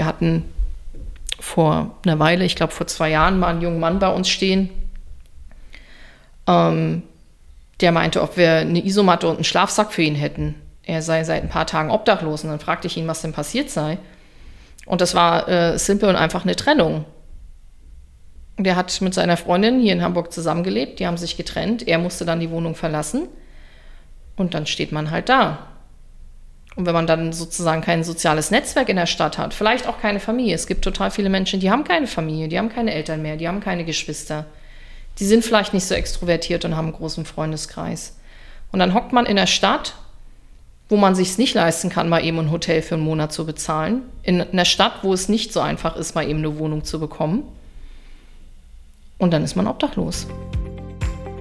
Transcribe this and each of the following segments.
wir hatten vor einer Weile, ich glaube vor zwei Jahren, mal einen jungen Mann bei uns stehen. Ähm, der meinte, ob wir eine Isomatte und einen Schlafsack für ihn hätten. Er sei seit ein paar Tagen obdachlos und dann fragte ich ihn, was denn passiert sei. Und das war äh, simpel und einfach eine Trennung. Der hat mit seiner Freundin hier in Hamburg zusammengelebt, die haben sich getrennt, er musste dann die Wohnung verlassen und dann steht man halt da. Und wenn man dann sozusagen kein soziales Netzwerk in der Stadt hat, vielleicht auch keine Familie. Es gibt total viele Menschen, die haben keine Familie, die haben keine Eltern mehr, die haben keine Geschwister. Die sind vielleicht nicht so extrovertiert und haben einen großen Freundeskreis. Und dann hockt man in der Stadt, wo man sich nicht leisten kann, mal eben ein Hotel für einen Monat zu bezahlen. In einer Stadt, wo es nicht so einfach ist, mal eben eine Wohnung zu bekommen. Und dann ist man obdachlos.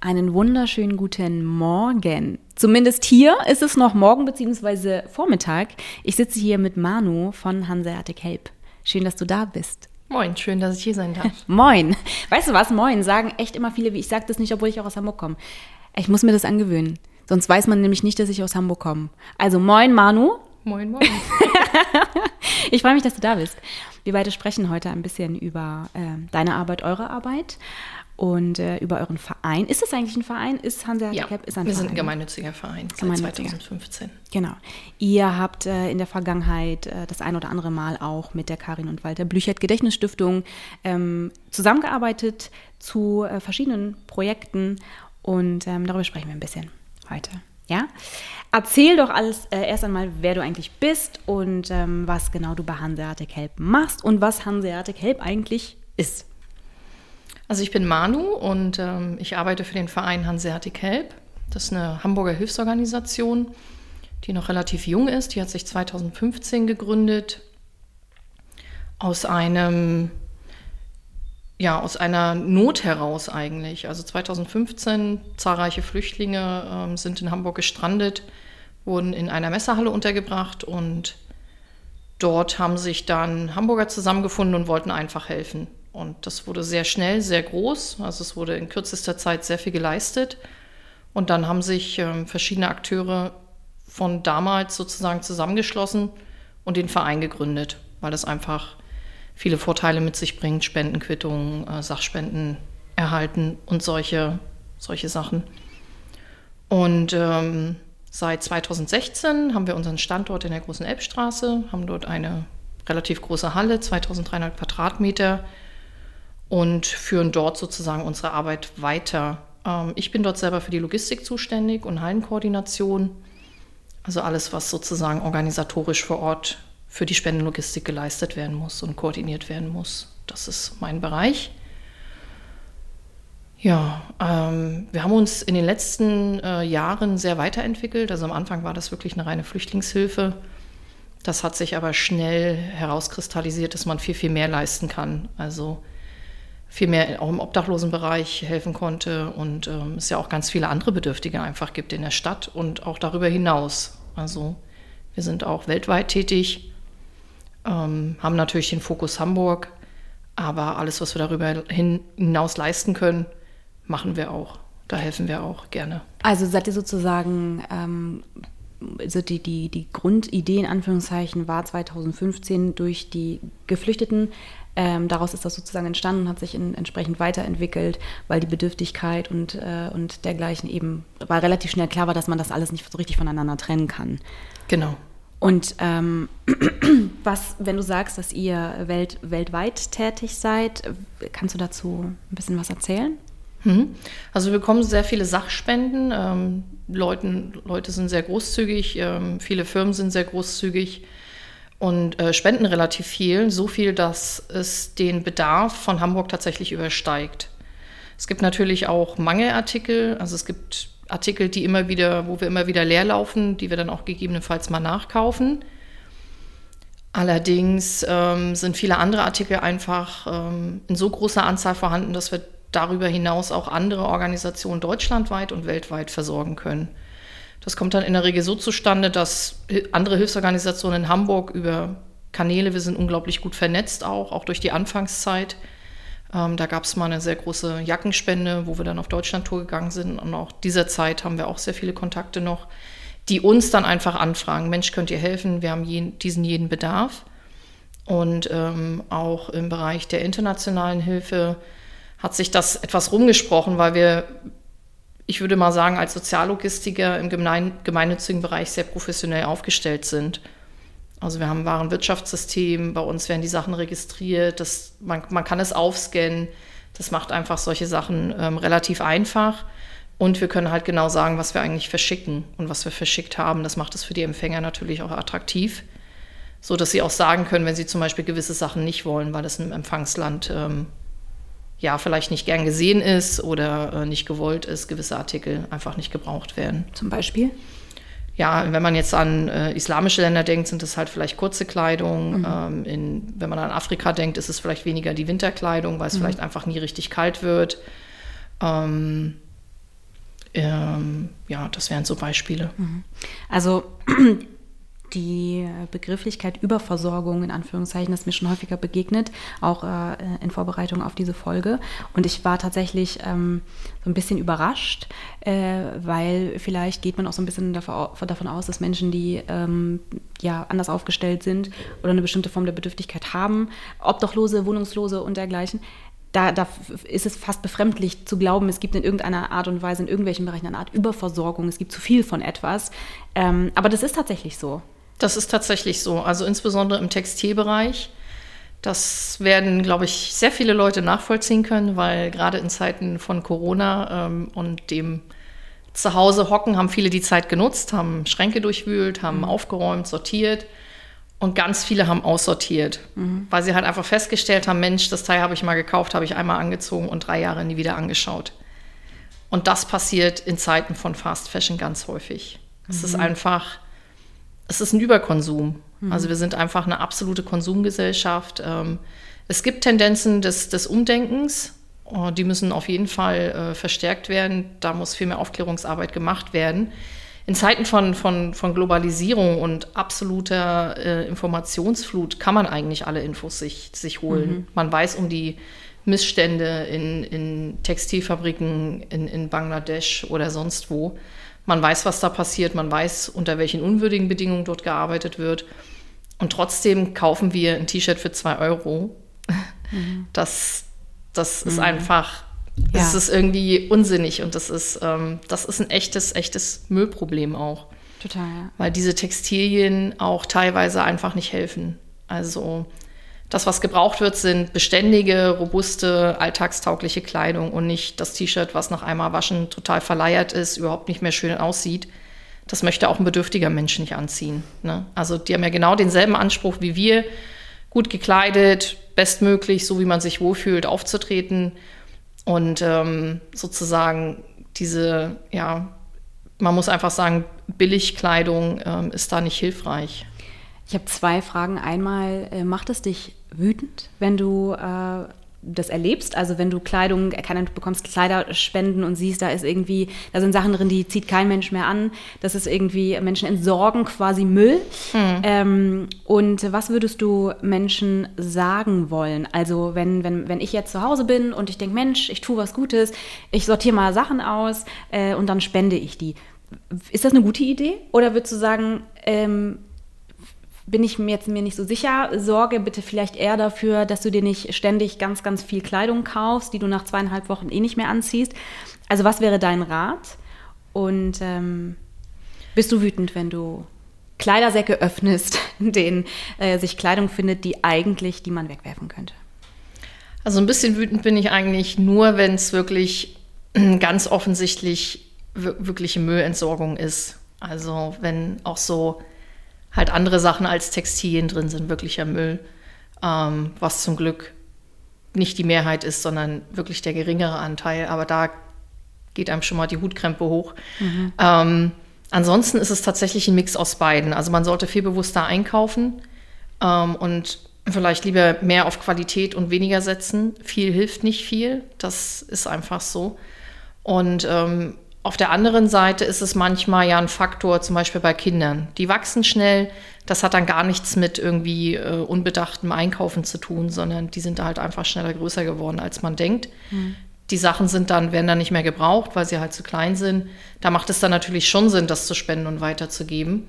Einen wunderschönen guten Morgen. Zumindest hier ist es noch morgen bzw. Vormittag. Ich sitze hier mit Manu von Hanseatic Help. Schön, dass du da bist. Moin, schön, dass ich hier sein darf. moin. Weißt du was? Moin sagen echt immer viele, wie ich sage das nicht, obwohl ich auch aus Hamburg komme. Ich muss mir das angewöhnen. Sonst weiß man nämlich nicht, dass ich aus Hamburg komme. Also moin, Manu. Moin, moin. ich freue mich, dass du da bist. Wir beide sprechen heute ein bisschen über äh, deine Arbeit, eure Arbeit und äh, über euren Verein. Ist das eigentlich ein Verein? Ist Hansa ja, Cap ist ein wir Verein? sind ein gemeinnütziger Verein gemeinnütziger. seit 2015. Genau. Ihr habt äh, in der Vergangenheit äh, das ein oder andere Mal auch mit der Karin und Walter Blüchert Gedächtnisstiftung ähm, zusammengearbeitet zu äh, verschiedenen Projekten und ähm, darüber sprechen wir ein bisschen heute. Ja? Erzähl doch alles äh, erst einmal, wer du eigentlich bist und ähm, was genau du bei Hanseatic Help machst und was Hanseatic Help eigentlich ist. Also ich bin Manu und ähm, ich arbeite für den Verein Hanseatic Help. Das ist eine Hamburger Hilfsorganisation, die noch relativ jung ist. Die hat sich 2015 gegründet aus einem ja, aus einer Not heraus eigentlich. Also 2015 zahlreiche Flüchtlinge ähm, sind in Hamburg gestrandet, wurden in einer Messerhalle untergebracht und dort haben sich dann Hamburger zusammengefunden und wollten einfach helfen. Und das wurde sehr schnell, sehr groß. Also es wurde in kürzester Zeit sehr viel geleistet. Und dann haben sich ähm, verschiedene Akteure von damals sozusagen zusammengeschlossen und den Verein gegründet, weil das einfach viele Vorteile mit sich bringt, Spendenquittungen, äh, Sachspenden erhalten und solche, solche Sachen. Und ähm, seit 2016 haben wir unseren Standort in der Großen Elbstraße, haben dort eine relativ große Halle, 2300 Quadratmeter, und führen dort sozusagen unsere Arbeit weiter. Ähm, ich bin dort selber für die Logistik zuständig und Hallenkoordination. Also alles, was sozusagen organisatorisch vor Ort für die Spendenlogistik geleistet werden muss und koordiniert werden muss. Das ist mein Bereich. Ja, ähm, wir haben uns in den letzten äh, Jahren sehr weiterentwickelt. Also am Anfang war das wirklich eine reine Flüchtlingshilfe. Das hat sich aber schnell herauskristallisiert, dass man viel, viel mehr leisten kann. Also viel mehr auch im Obdachlosenbereich helfen konnte und ähm, es ja auch ganz viele andere Bedürftige einfach gibt in der Stadt und auch darüber hinaus. Also wir sind auch weltweit tätig, ähm, haben natürlich den Fokus Hamburg, aber alles, was wir darüber hinaus leisten können, machen wir auch. Da helfen wir auch gerne. Also seid ihr sozusagen ähm also die, die, die Grundidee in Anführungszeichen war 2015 durch die Geflüchteten ähm, daraus ist das sozusagen entstanden und hat sich in, entsprechend weiterentwickelt, weil die Bedürftigkeit und, äh, und dergleichen eben, weil relativ schnell klar war, dass man das alles nicht so richtig voneinander trennen kann. Genau. Und ähm, was, wenn du sagst, dass ihr welt, weltweit tätig seid, kannst du dazu ein bisschen was erzählen? Mhm. Also wir bekommen sehr viele Sachspenden. Ähm, Leuten, Leute sind sehr großzügig, ähm, viele Firmen sind sehr großzügig und äh, spenden relativ viel, so viel, dass es den Bedarf von Hamburg tatsächlich übersteigt. Es gibt natürlich auch Mangelartikel, also es gibt Artikel, die immer wieder, wo wir immer wieder leer laufen, die wir dann auch gegebenenfalls mal nachkaufen. Allerdings ähm, sind viele andere Artikel einfach ähm, in so großer Anzahl vorhanden, dass wir darüber hinaus auch andere Organisationen deutschlandweit und weltweit versorgen können. Das kommt dann in der Regel so zustande, dass andere Hilfsorganisationen in Hamburg über Kanäle, wir sind unglaublich gut vernetzt auch, auch durch die Anfangszeit. Ähm, da gab es mal eine sehr große Jackenspende, wo wir dann auf Deutschlandtour gegangen sind. Und auch dieser Zeit haben wir auch sehr viele Kontakte noch, die uns dann einfach anfragen, Mensch, könnt ihr helfen? Wir haben jeden, diesen jeden Bedarf. Und ähm, auch im Bereich der internationalen Hilfe hat sich das etwas rumgesprochen, weil wir, ich würde mal sagen, als Soziallogistiker im gemeinnützigen Bereich sehr professionell aufgestellt sind. Also wir haben ein Warenwirtschaftssystem, bei uns werden die Sachen registriert, das, man, man kann es aufscannen, das macht einfach solche Sachen ähm, relativ einfach. Und wir können halt genau sagen, was wir eigentlich verschicken und was wir verschickt haben. Das macht es für die Empfänger natürlich auch attraktiv, so dass sie auch sagen können, wenn sie zum Beispiel gewisse Sachen nicht wollen, weil es im Empfangsland ähm, ja vielleicht nicht gern gesehen ist oder äh, nicht gewollt ist, gewisse Artikel einfach nicht gebraucht werden. Zum Beispiel? Ja, wenn man jetzt an äh, islamische Länder denkt, sind es halt vielleicht kurze Kleidung. Mhm. Ähm, in, wenn man an Afrika denkt, ist es vielleicht weniger die Winterkleidung, weil es mhm. vielleicht einfach nie richtig kalt wird. Ähm, ähm, ja, das wären so Beispiele. Mhm. Also die Begrifflichkeit Überversorgung in Anführungszeichen ist mir schon häufiger begegnet, auch äh, in Vorbereitung auf diese Folge. Und ich war tatsächlich ähm, so ein bisschen überrascht, äh, weil vielleicht geht man auch so ein bisschen davon aus, dass Menschen, die ähm, ja anders aufgestellt sind oder eine bestimmte Form der Bedürftigkeit haben, Obdachlose, Wohnungslose und dergleichen, da, da, ist es fast befremdlich zu glauben, es gibt in irgendeiner Art und Weise in irgendwelchen Bereichen eine Art Überversorgung, es gibt zu viel von etwas. Ähm, aber das ist tatsächlich so. Das ist tatsächlich so. Also insbesondere im Textilbereich. Das werden, glaube ich, sehr viele Leute nachvollziehen können, weil gerade in Zeiten von Corona ähm, und dem Zuhause hocken haben viele die Zeit genutzt, haben Schränke durchwühlt, haben mhm. aufgeräumt, sortiert und ganz viele haben aussortiert, mhm. weil sie halt einfach festgestellt haben, Mensch, das Teil habe ich mal gekauft, habe ich einmal angezogen und drei Jahre nie wieder angeschaut. Und das passiert in Zeiten von Fast Fashion ganz häufig. Es mhm. ist einfach es ist ein Überkonsum. Mhm. Also wir sind einfach eine absolute Konsumgesellschaft. Ähm, es gibt Tendenzen des, des Umdenkens, oh, die müssen auf jeden Fall äh, verstärkt werden. Da muss viel mehr Aufklärungsarbeit gemacht werden. In Zeiten von, von, von Globalisierung und absoluter äh, Informationsflut kann man eigentlich alle Infos sich, sich holen. Mhm. Man weiß um die Missstände in, in Textilfabriken in, in Bangladesch oder sonst wo. Man weiß, was da passiert, man weiß, unter welchen unwürdigen Bedingungen dort gearbeitet wird. Und trotzdem kaufen wir ein T-Shirt für zwei Euro. Mhm. Das, das ist mhm. einfach, das ja. ist irgendwie unsinnig und das ist, ähm, das ist ein echtes, echtes Müllproblem auch. Total, ja. Weil diese Textilien auch teilweise einfach nicht helfen. Also das, was gebraucht wird, sind beständige, robuste, alltagstaugliche Kleidung und nicht das T-Shirt, was nach einmal waschen total verleiert ist, überhaupt nicht mehr schön aussieht. Das möchte auch ein bedürftiger Mensch nicht anziehen. Ne? Also die haben ja genau denselben Anspruch wie wir, gut gekleidet, bestmöglich, so wie man sich wohlfühlt, aufzutreten. Und ähm, sozusagen diese, ja, man muss einfach sagen, Billigkleidung ähm, ist da nicht hilfreich. Ich habe zwei Fragen. Einmal, äh, macht es dich wütend, wenn du äh, das erlebst? Also wenn du Kleidung, keine, du bekommst Kleiderspenden und siehst, da ist irgendwie, da sind Sachen drin, die zieht kein Mensch mehr an. Das ist irgendwie, Menschen entsorgen quasi Müll. Hm. Ähm, und was würdest du Menschen sagen wollen? Also wenn, wenn, wenn ich jetzt zu Hause bin und ich denke, Mensch, ich tue was Gutes, ich sortiere mal Sachen aus äh, und dann spende ich die. Ist das eine gute Idee? Oder würdest du sagen, ähm, bin ich mir jetzt mir nicht so sicher. Sorge bitte vielleicht eher dafür, dass du dir nicht ständig ganz, ganz viel Kleidung kaufst, die du nach zweieinhalb Wochen eh nicht mehr anziehst. Also was wäre dein Rat? Und ähm, bist du wütend, wenn du Kleidersäcke öffnest, in denen äh, sich Kleidung findet, die eigentlich, die man wegwerfen könnte? Also ein bisschen wütend bin ich eigentlich nur, wenn es wirklich ganz offensichtlich wirkliche Müllentsorgung ist. Also wenn auch so halt andere Sachen als Textilien drin sind, wirklicher Müll, ähm, was zum Glück nicht die Mehrheit ist, sondern wirklich der geringere Anteil. Aber da geht einem schon mal die Hutkrempe hoch. Mhm. Ähm, ansonsten ist es tatsächlich ein Mix aus beiden. Also man sollte viel bewusster einkaufen. ähm, und vielleicht lieber mehr auf Qualität und weniger setzen. Viel hilft nicht viel, das ist einfach so. Und ähm, auf der anderen Seite ist es manchmal ja ein Faktor, zum Beispiel bei Kindern. Die wachsen schnell. Das hat dann gar nichts mit irgendwie äh, unbedachtem Einkaufen zu tun, sondern die sind halt einfach schneller größer geworden, als man denkt. Mhm. Die Sachen sind dann, werden dann nicht mehr gebraucht, weil sie halt zu klein sind. Da macht es dann natürlich schon Sinn, das zu spenden und weiterzugeben.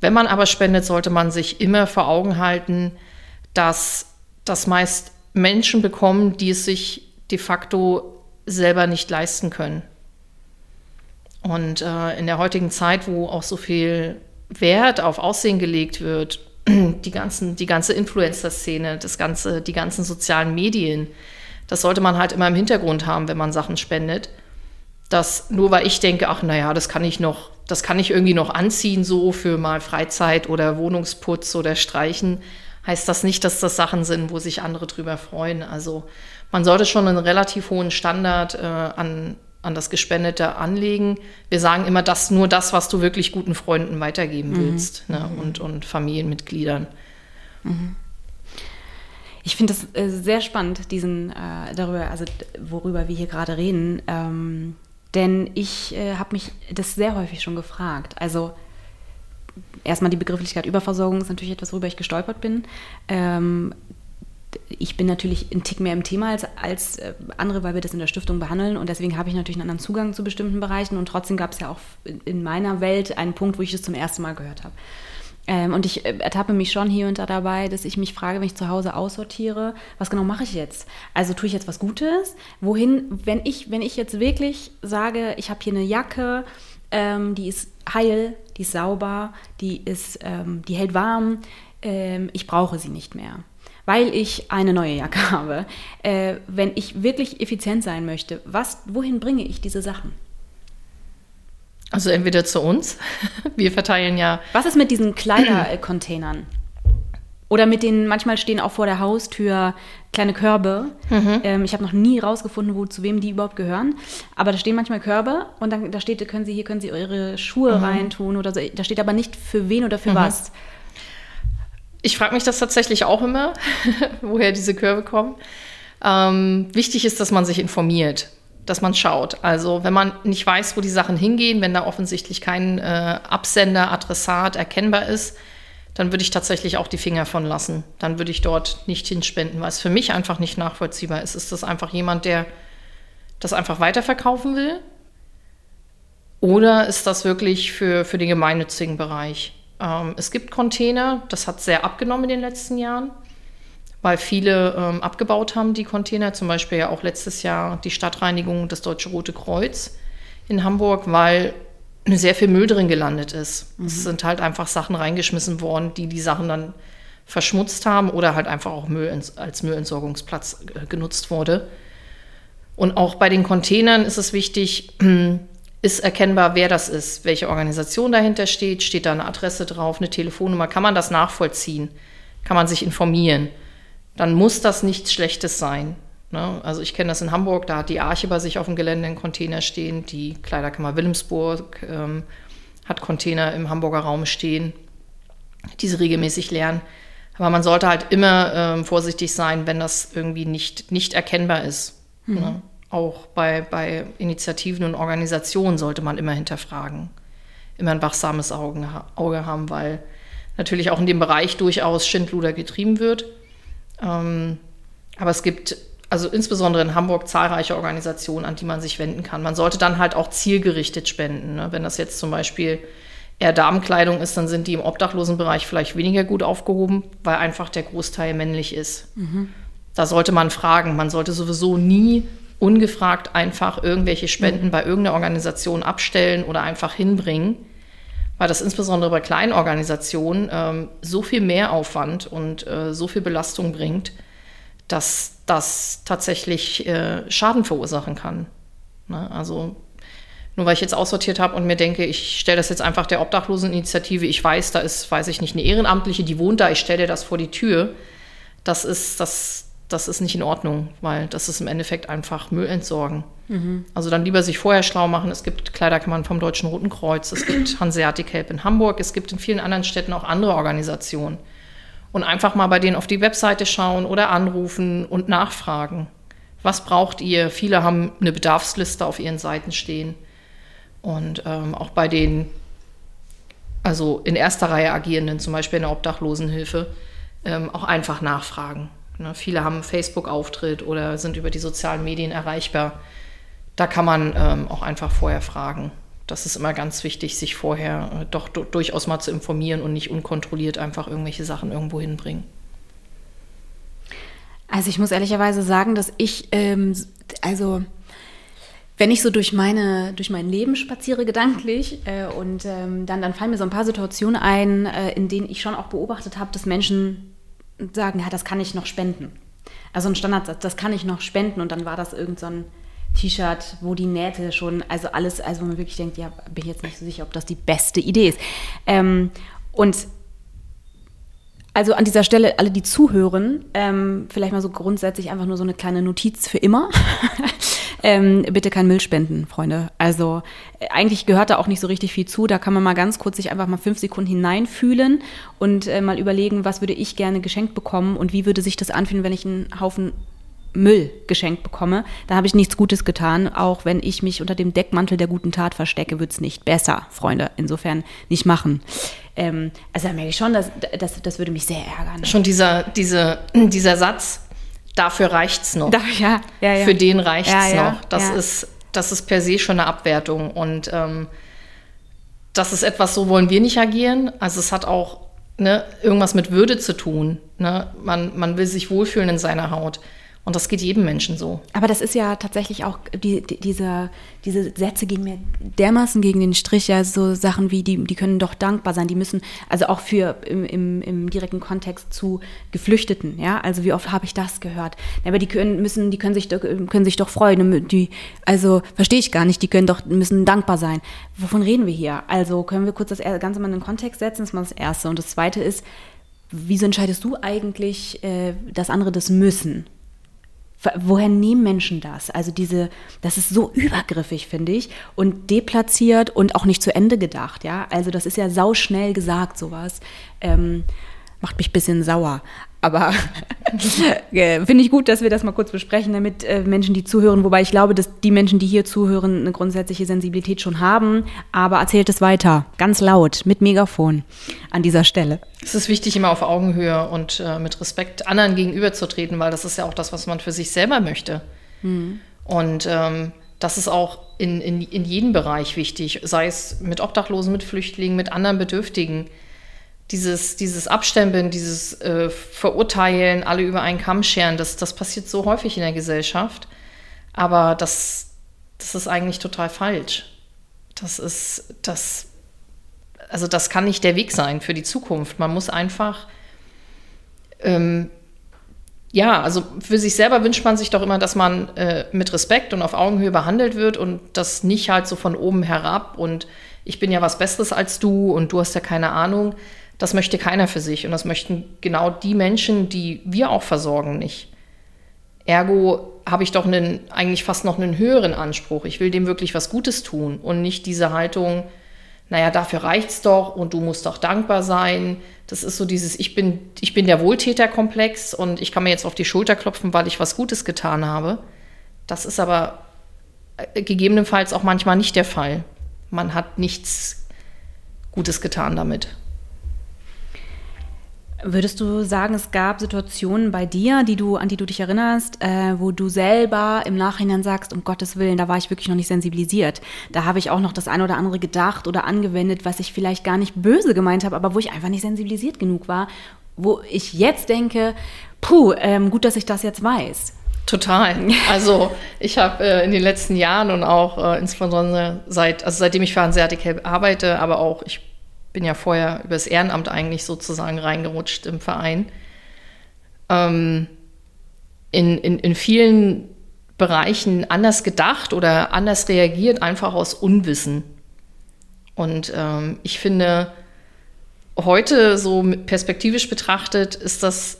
Wenn man aber spendet, sollte man sich immer vor Augen halten, dass das meist Menschen bekommen, die es sich de facto selber nicht leisten können. Und äh, in der heutigen Zeit, wo auch so viel Wert auf Aussehen gelegt wird, die, ganzen, die ganze Influencer-Szene, das ganze, die ganzen sozialen Medien, das sollte man halt immer im Hintergrund haben, wenn man Sachen spendet. Dass nur weil ich denke, ach naja, das kann ich noch, das kann ich irgendwie noch anziehen, so für mal Freizeit oder Wohnungsputz oder Streichen, heißt das nicht, dass das Sachen sind, wo sich andere drüber freuen. Also man sollte schon einen relativ hohen Standard äh, an an das Gespendete anlegen. Wir sagen immer, dass nur das, was du wirklich guten Freunden weitergeben mhm. willst ne? Mhm. und, und Familienmitgliedern. Mhm. Ich finde das äh, sehr spannend, diesen äh, darüber, also worüber wir hier gerade reden. Ähm, denn ich äh, habe mich das sehr häufig schon gefragt. Also erstmal die Begrifflichkeit Überversorgung ist natürlich etwas, worüber ich gestolpert bin. Ähm, ich bin natürlich ein Tick mehr im Thema als, als äh, andere, weil wir das in der Stiftung behandeln und deswegen habe ich natürlich einen anderen Zugang zu bestimmten Bereichen und trotzdem gab es ja auch in meiner Welt einen Punkt, wo ich das zum ersten Mal gehört habe. Ähm, und ich äh, ertappe mich schon hier und da dabei, dass ich mich frage, wenn ich zu Hause aussortiere, was genau mache ich jetzt? Also tue ich jetzt was Gutes? Wohin, wenn ich, wenn ich jetzt wirklich sage, ich habe hier eine Jacke, ähm, die ist heil, die ist sauber, die ist, ähm, die hält warm, ähm, ich brauche sie nicht mehr weil ich eine neue Jacke habe. Äh, wenn ich wirklich effizient sein möchte, was, wohin bringe ich diese Sachen? Also entweder zu uns. Wir verteilen ja. Was ist mit diesen Kleidercontainern? Oder mit denen, manchmal stehen auch vor der Haustür kleine Körbe. Mhm. Ähm, ich habe noch nie rausgefunden, wo, zu wem die überhaupt gehören. Aber da stehen manchmal Körbe und dann da steht, können Sie, hier können Sie eure Schuhe mhm. reintun oder so. Da steht aber nicht für wen oder für mhm. was. Ich frage mich das tatsächlich auch immer, woher diese Körbe kommen. Ähm, wichtig ist, dass man sich informiert, dass man schaut. Also wenn man nicht weiß, wo die Sachen hingehen, wenn da offensichtlich kein äh, Absender, Adressat erkennbar ist, dann würde ich tatsächlich auch die Finger von lassen. Dann würde ich dort nicht hinspenden, weil es für mich einfach nicht nachvollziehbar ist. Ist das einfach jemand, der das einfach weiterverkaufen will? Oder ist das wirklich für, für den gemeinnützigen Bereich? Ähm, es gibt Container, das hat sehr abgenommen in den letzten Jahren, weil viele ähm, abgebaut haben, die Container. Zum Beispiel ja auch letztes Jahr die Stadtreinigung, das Deutsche Rote Kreuz in Hamburg, weil sehr viel Müll drin gelandet ist. Mhm. Es sind halt einfach Sachen reingeschmissen worden, die die Sachen dann verschmutzt haben oder halt einfach auch Müll als Müllentsorgungsplatz äh, genutzt wurde. Und auch bei den Containern ist es wichtig, ist erkennbar, wer das ist, welche Organisation dahinter steht, steht da eine Adresse drauf, eine Telefonnummer, kann man das nachvollziehen, kann man sich informieren. Dann muss das nichts Schlechtes sein. Ne? Also ich kenne das in Hamburg, da hat die Arche bei sich auf dem Gelände einen Container stehen, die Kleiderkammer Wilhelmsburg ähm, hat Container im Hamburger Raum stehen, die sie regelmäßig leeren. Aber man sollte halt immer ähm, vorsichtig sein, wenn das irgendwie nicht, nicht erkennbar ist. Mhm. Ne? Auch bei, bei Initiativen und Organisationen sollte man immer hinterfragen, immer ein wachsames Auge, Auge haben, weil natürlich auch in dem Bereich durchaus Schindluder getrieben wird. Ähm, aber es gibt also insbesondere in Hamburg zahlreiche Organisationen, an die man sich wenden kann. Man sollte dann halt auch zielgerichtet spenden. Ne? Wenn das jetzt zum Beispiel eher Damenkleidung ist, dann sind die im Obdachlosenbereich vielleicht weniger gut aufgehoben, weil einfach der Großteil männlich ist. Mhm. Da sollte man fragen. Man sollte sowieso nie ungefragt einfach irgendwelche Spenden bei irgendeiner Organisation abstellen oder einfach hinbringen, weil das insbesondere bei kleinen Organisationen ähm, so viel Mehraufwand und äh, so viel Belastung bringt, dass das tatsächlich äh, Schaden verursachen kann. Ne? Also nur weil ich jetzt aussortiert habe und mir denke, ich stelle das jetzt einfach der Obdachloseninitiative, ich weiß, da ist, weiß ich nicht, eine Ehrenamtliche, die wohnt da, ich stelle das vor die Tür. Das ist, das, das ist nicht in Ordnung, weil das ist im Endeffekt einfach Müll entsorgen. Mhm. Also dann lieber sich vorher schlau machen. Es gibt Kleiderkammern vom Deutschen Roten Kreuz, es gibt Hanseatic Help in Hamburg, es gibt in vielen anderen Städten auch andere Organisationen. und einfach mal bei denen auf die Webseite schauen oder anrufen und nachfragen. Was braucht ihr? Viele haben eine Bedarfsliste auf ihren Seiten stehen. Und ähm, auch bei den, also in erster Reihe agierenden, zum Beispiel in der Obdachlosenhilfe, ähm, auch einfach nachfragen. Ne, viele haben Facebook-Auftritt oder sind über die sozialen Medien erreichbar. Da kann man ähm, auch einfach vorher fragen das ist immer ganz wichtig, sich vorher äh, doch durchaus mal zu informieren und nicht unkontrolliert einfach irgendwelche Sachen irgendwo hinbringen. Also ich muss ehrlicherweise sagen, dass ich, ähm, also wenn ich so durch, meine, durch mein Leben spaziere gedanklich äh, und ähm, dann, dann fallen mir so ein paar Situationen ein, äh, in denen ich schon auch beobachtet habe, dass Menschen sagen, ja, das kann ich noch spenden. Also ein Standardsatz, das kann ich noch spenden und dann war das irgend so ein T-Shirt, wo die Nähte schon, also alles, also man wirklich denkt, ja, bin ich jetzt nicht so sicher, ob das die beste Idee ist. Ähm, und also an dieser Stelle, alle, die zuhören, ähm, vielleicht mal so grundsätzlich einfach nur so eine kleine Notiz für immer. ähm, bitte kein Müll spenden, Freunde. Also äh, eigentlich gehört da auch nicht so richtig viel zu. Da kann man mal ganz kurz sich einfach mal fünf Sekunden hineinfühlen und äh, mal überlegen, was würde ich gerne geschenkt bekommen und wie würde sich das anfühlen, wenn ich einen Haufen Müll geschenkt bekomme, da habe ich nichts Gutes getan. Auch wenn ich mich unter dem Deckmantel der guten Tat verstecke, wird es nicht besser, Freunde. Insofern nicht machen. Ähm, also da merke ich schon, dass, das, das würde mich sehr ärgern. Schon dieser, diese, dieser Satz, dafür reicht es noch. Da, ja, ja, ja. Für den reicht es ja, noch. Das, Ist, das ist per se schon eine Abwertung. Und ähm, das ist etwas, so wollen wir nicht agieren. Also es hat auch ne, irgendwas mit Würde zu tun. Ne? Man, man will sich wohlfühlen in seiner Haut. Und das geht jedem Menschen so. Aber das ist ja tatsächlich auch, die, die, diese, diese Sätze gehen mir dermaßen gegen den Strich. Ja, so Sachen wie, die, die können doch dankbar sein. Die müssen, also auch für im, im, im direkten Kontext zu Geflüchteten, ja. Also wie oft habe ich das gehört? Aber die können, müssen, die können sich, können sich doch freuen. Die, also verstehe ich gar nicht, die können doch, müssen dankbar sein. Wovon reden wir hier? Also können wir kurz das Ganze mal in den Kontext setzen? Das ist mal das Erste. Und das Zweite ist, wieso entscheidest du eigentlich, äh, dass andere das müssen? Woher nehmen Menschen das? Also diese, das ist so übergriffig, finde ich, und deplatziert und auch nicht zu Ende gedacht, ja. Also das ist ja sauschnell gesagt, sowas. Ähm, macht mich ein bisschen sauer. Aber äh, finde ich gut, dass wir das mal kurz besprechen, damit äh, Menschen, die zuhören, wobei ich glaube, dass die Menschen, die hier zuhören, eine grundsätzliche Sensibilität schon haben. Aber erzählt es weiter, ganz laut, mit Megafon an dieser Stelle. Es ist wichtig, immer auf Augenhöhe und äh, mit Respekt anderen gegenüberzutreten, weil das ist ja auch das, was man für sich selber möchte. Mhm. Und ähm, das ist auch in, in, in jedem Bereich wichtig, sei es mit Obdachlosen, mit Flüchtlingen, mit anderen Bedürftigen dieses, dieses Abstempeln, dieses äh, Verurteilen, alle über einen Kamm scheren, das, das passiert so häufig in der Gesellschaft. Aber das, das ist eigentlich total falsch. Das ist, das, also das kann nicht der Weg sein für die Zukunft. Man muss einfach, ähm, ja, also für sich selber wünscht man sich doch immer, dass man äh, mit Respekt und auf Augenhöhe behandelt wird und das nicht halt so von oben herab und ich bin ja was Besseres als du und du hast ja keine Ahnung. Das möchte keiner für sich und das möchten genau die Menschen, die wir auch versorgen, nicht. Ergo habe ich doch einen, eigentlich fast noch einen höheren Anspruch. Ich will dem wirklich was Gutes tun und nicht diese Haltung, naja, dafür reicht's doch und du musst doch dankbar sein. Das ist so dieses, ich bin, ich bin der Wohltäterkomplex und ich kann mir jetzt auf die Schulter klopfen, weil ich was Gutes getan habe. Das ist aber äh, gegebenenfalls auch manchmal nicht der Fall. Man hat nichts Gutes getan damit. Würdest du sagen, es gab Situationen bei dir, die du, an die du dich erinnerst, äh, wo du selber im Nachhinein sagst, um Gottes Willen, da war ich wirklich noch nicht sensibilisiert. Da habe ich auch noch das eine oder andere gedacht oder angewendet, was ich vielleicht gar nicht böse gemeint habe, aber wo ich einfach nicht sensibilisiert genug war, wo ich jetzt denke, puh, ähm, gut, dass ich das jetzt weiß. Total. Also ich habe äh, in den letzten Jahren und auch äh, insbesondere seit, also seitdem ich für arbeite, aber auch ich bin ja vorher übers Ehrenamt eigentlich sozusagen reingerutscht im Verein. Ähm, in, in, in vielen Bereichen anders gedacht oder anders reagiert, einfach aus Unwissen. Und ähm, ich finde, heute so perspektivisch betrachtet, ist das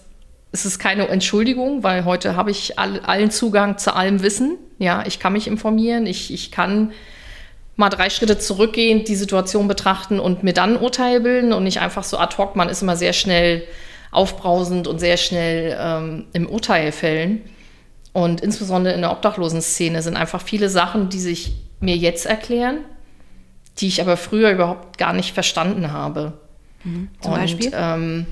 es keine Entschuldigung, weil heute habe ich all, allen Zugang zu allem Wissen. Ja, ich kann mich informieren, ich, ich kann mal drei Schritte zurückgehen, die Situation betrachten und mir dann ein Urteil bilden und nicht einfach so ad hoc. Man ist immer sehr schnell aufbrausend und sehr schnell ähm, im Urteil fällen. Und insbesondere in der Obdachlosenszene sind einfach viele Sachen, die sich mir jetzt erklären, die ich aber früher überhaupt gar nicht verstanden habe. Mhm. Zum und, Beispiel? Ähm,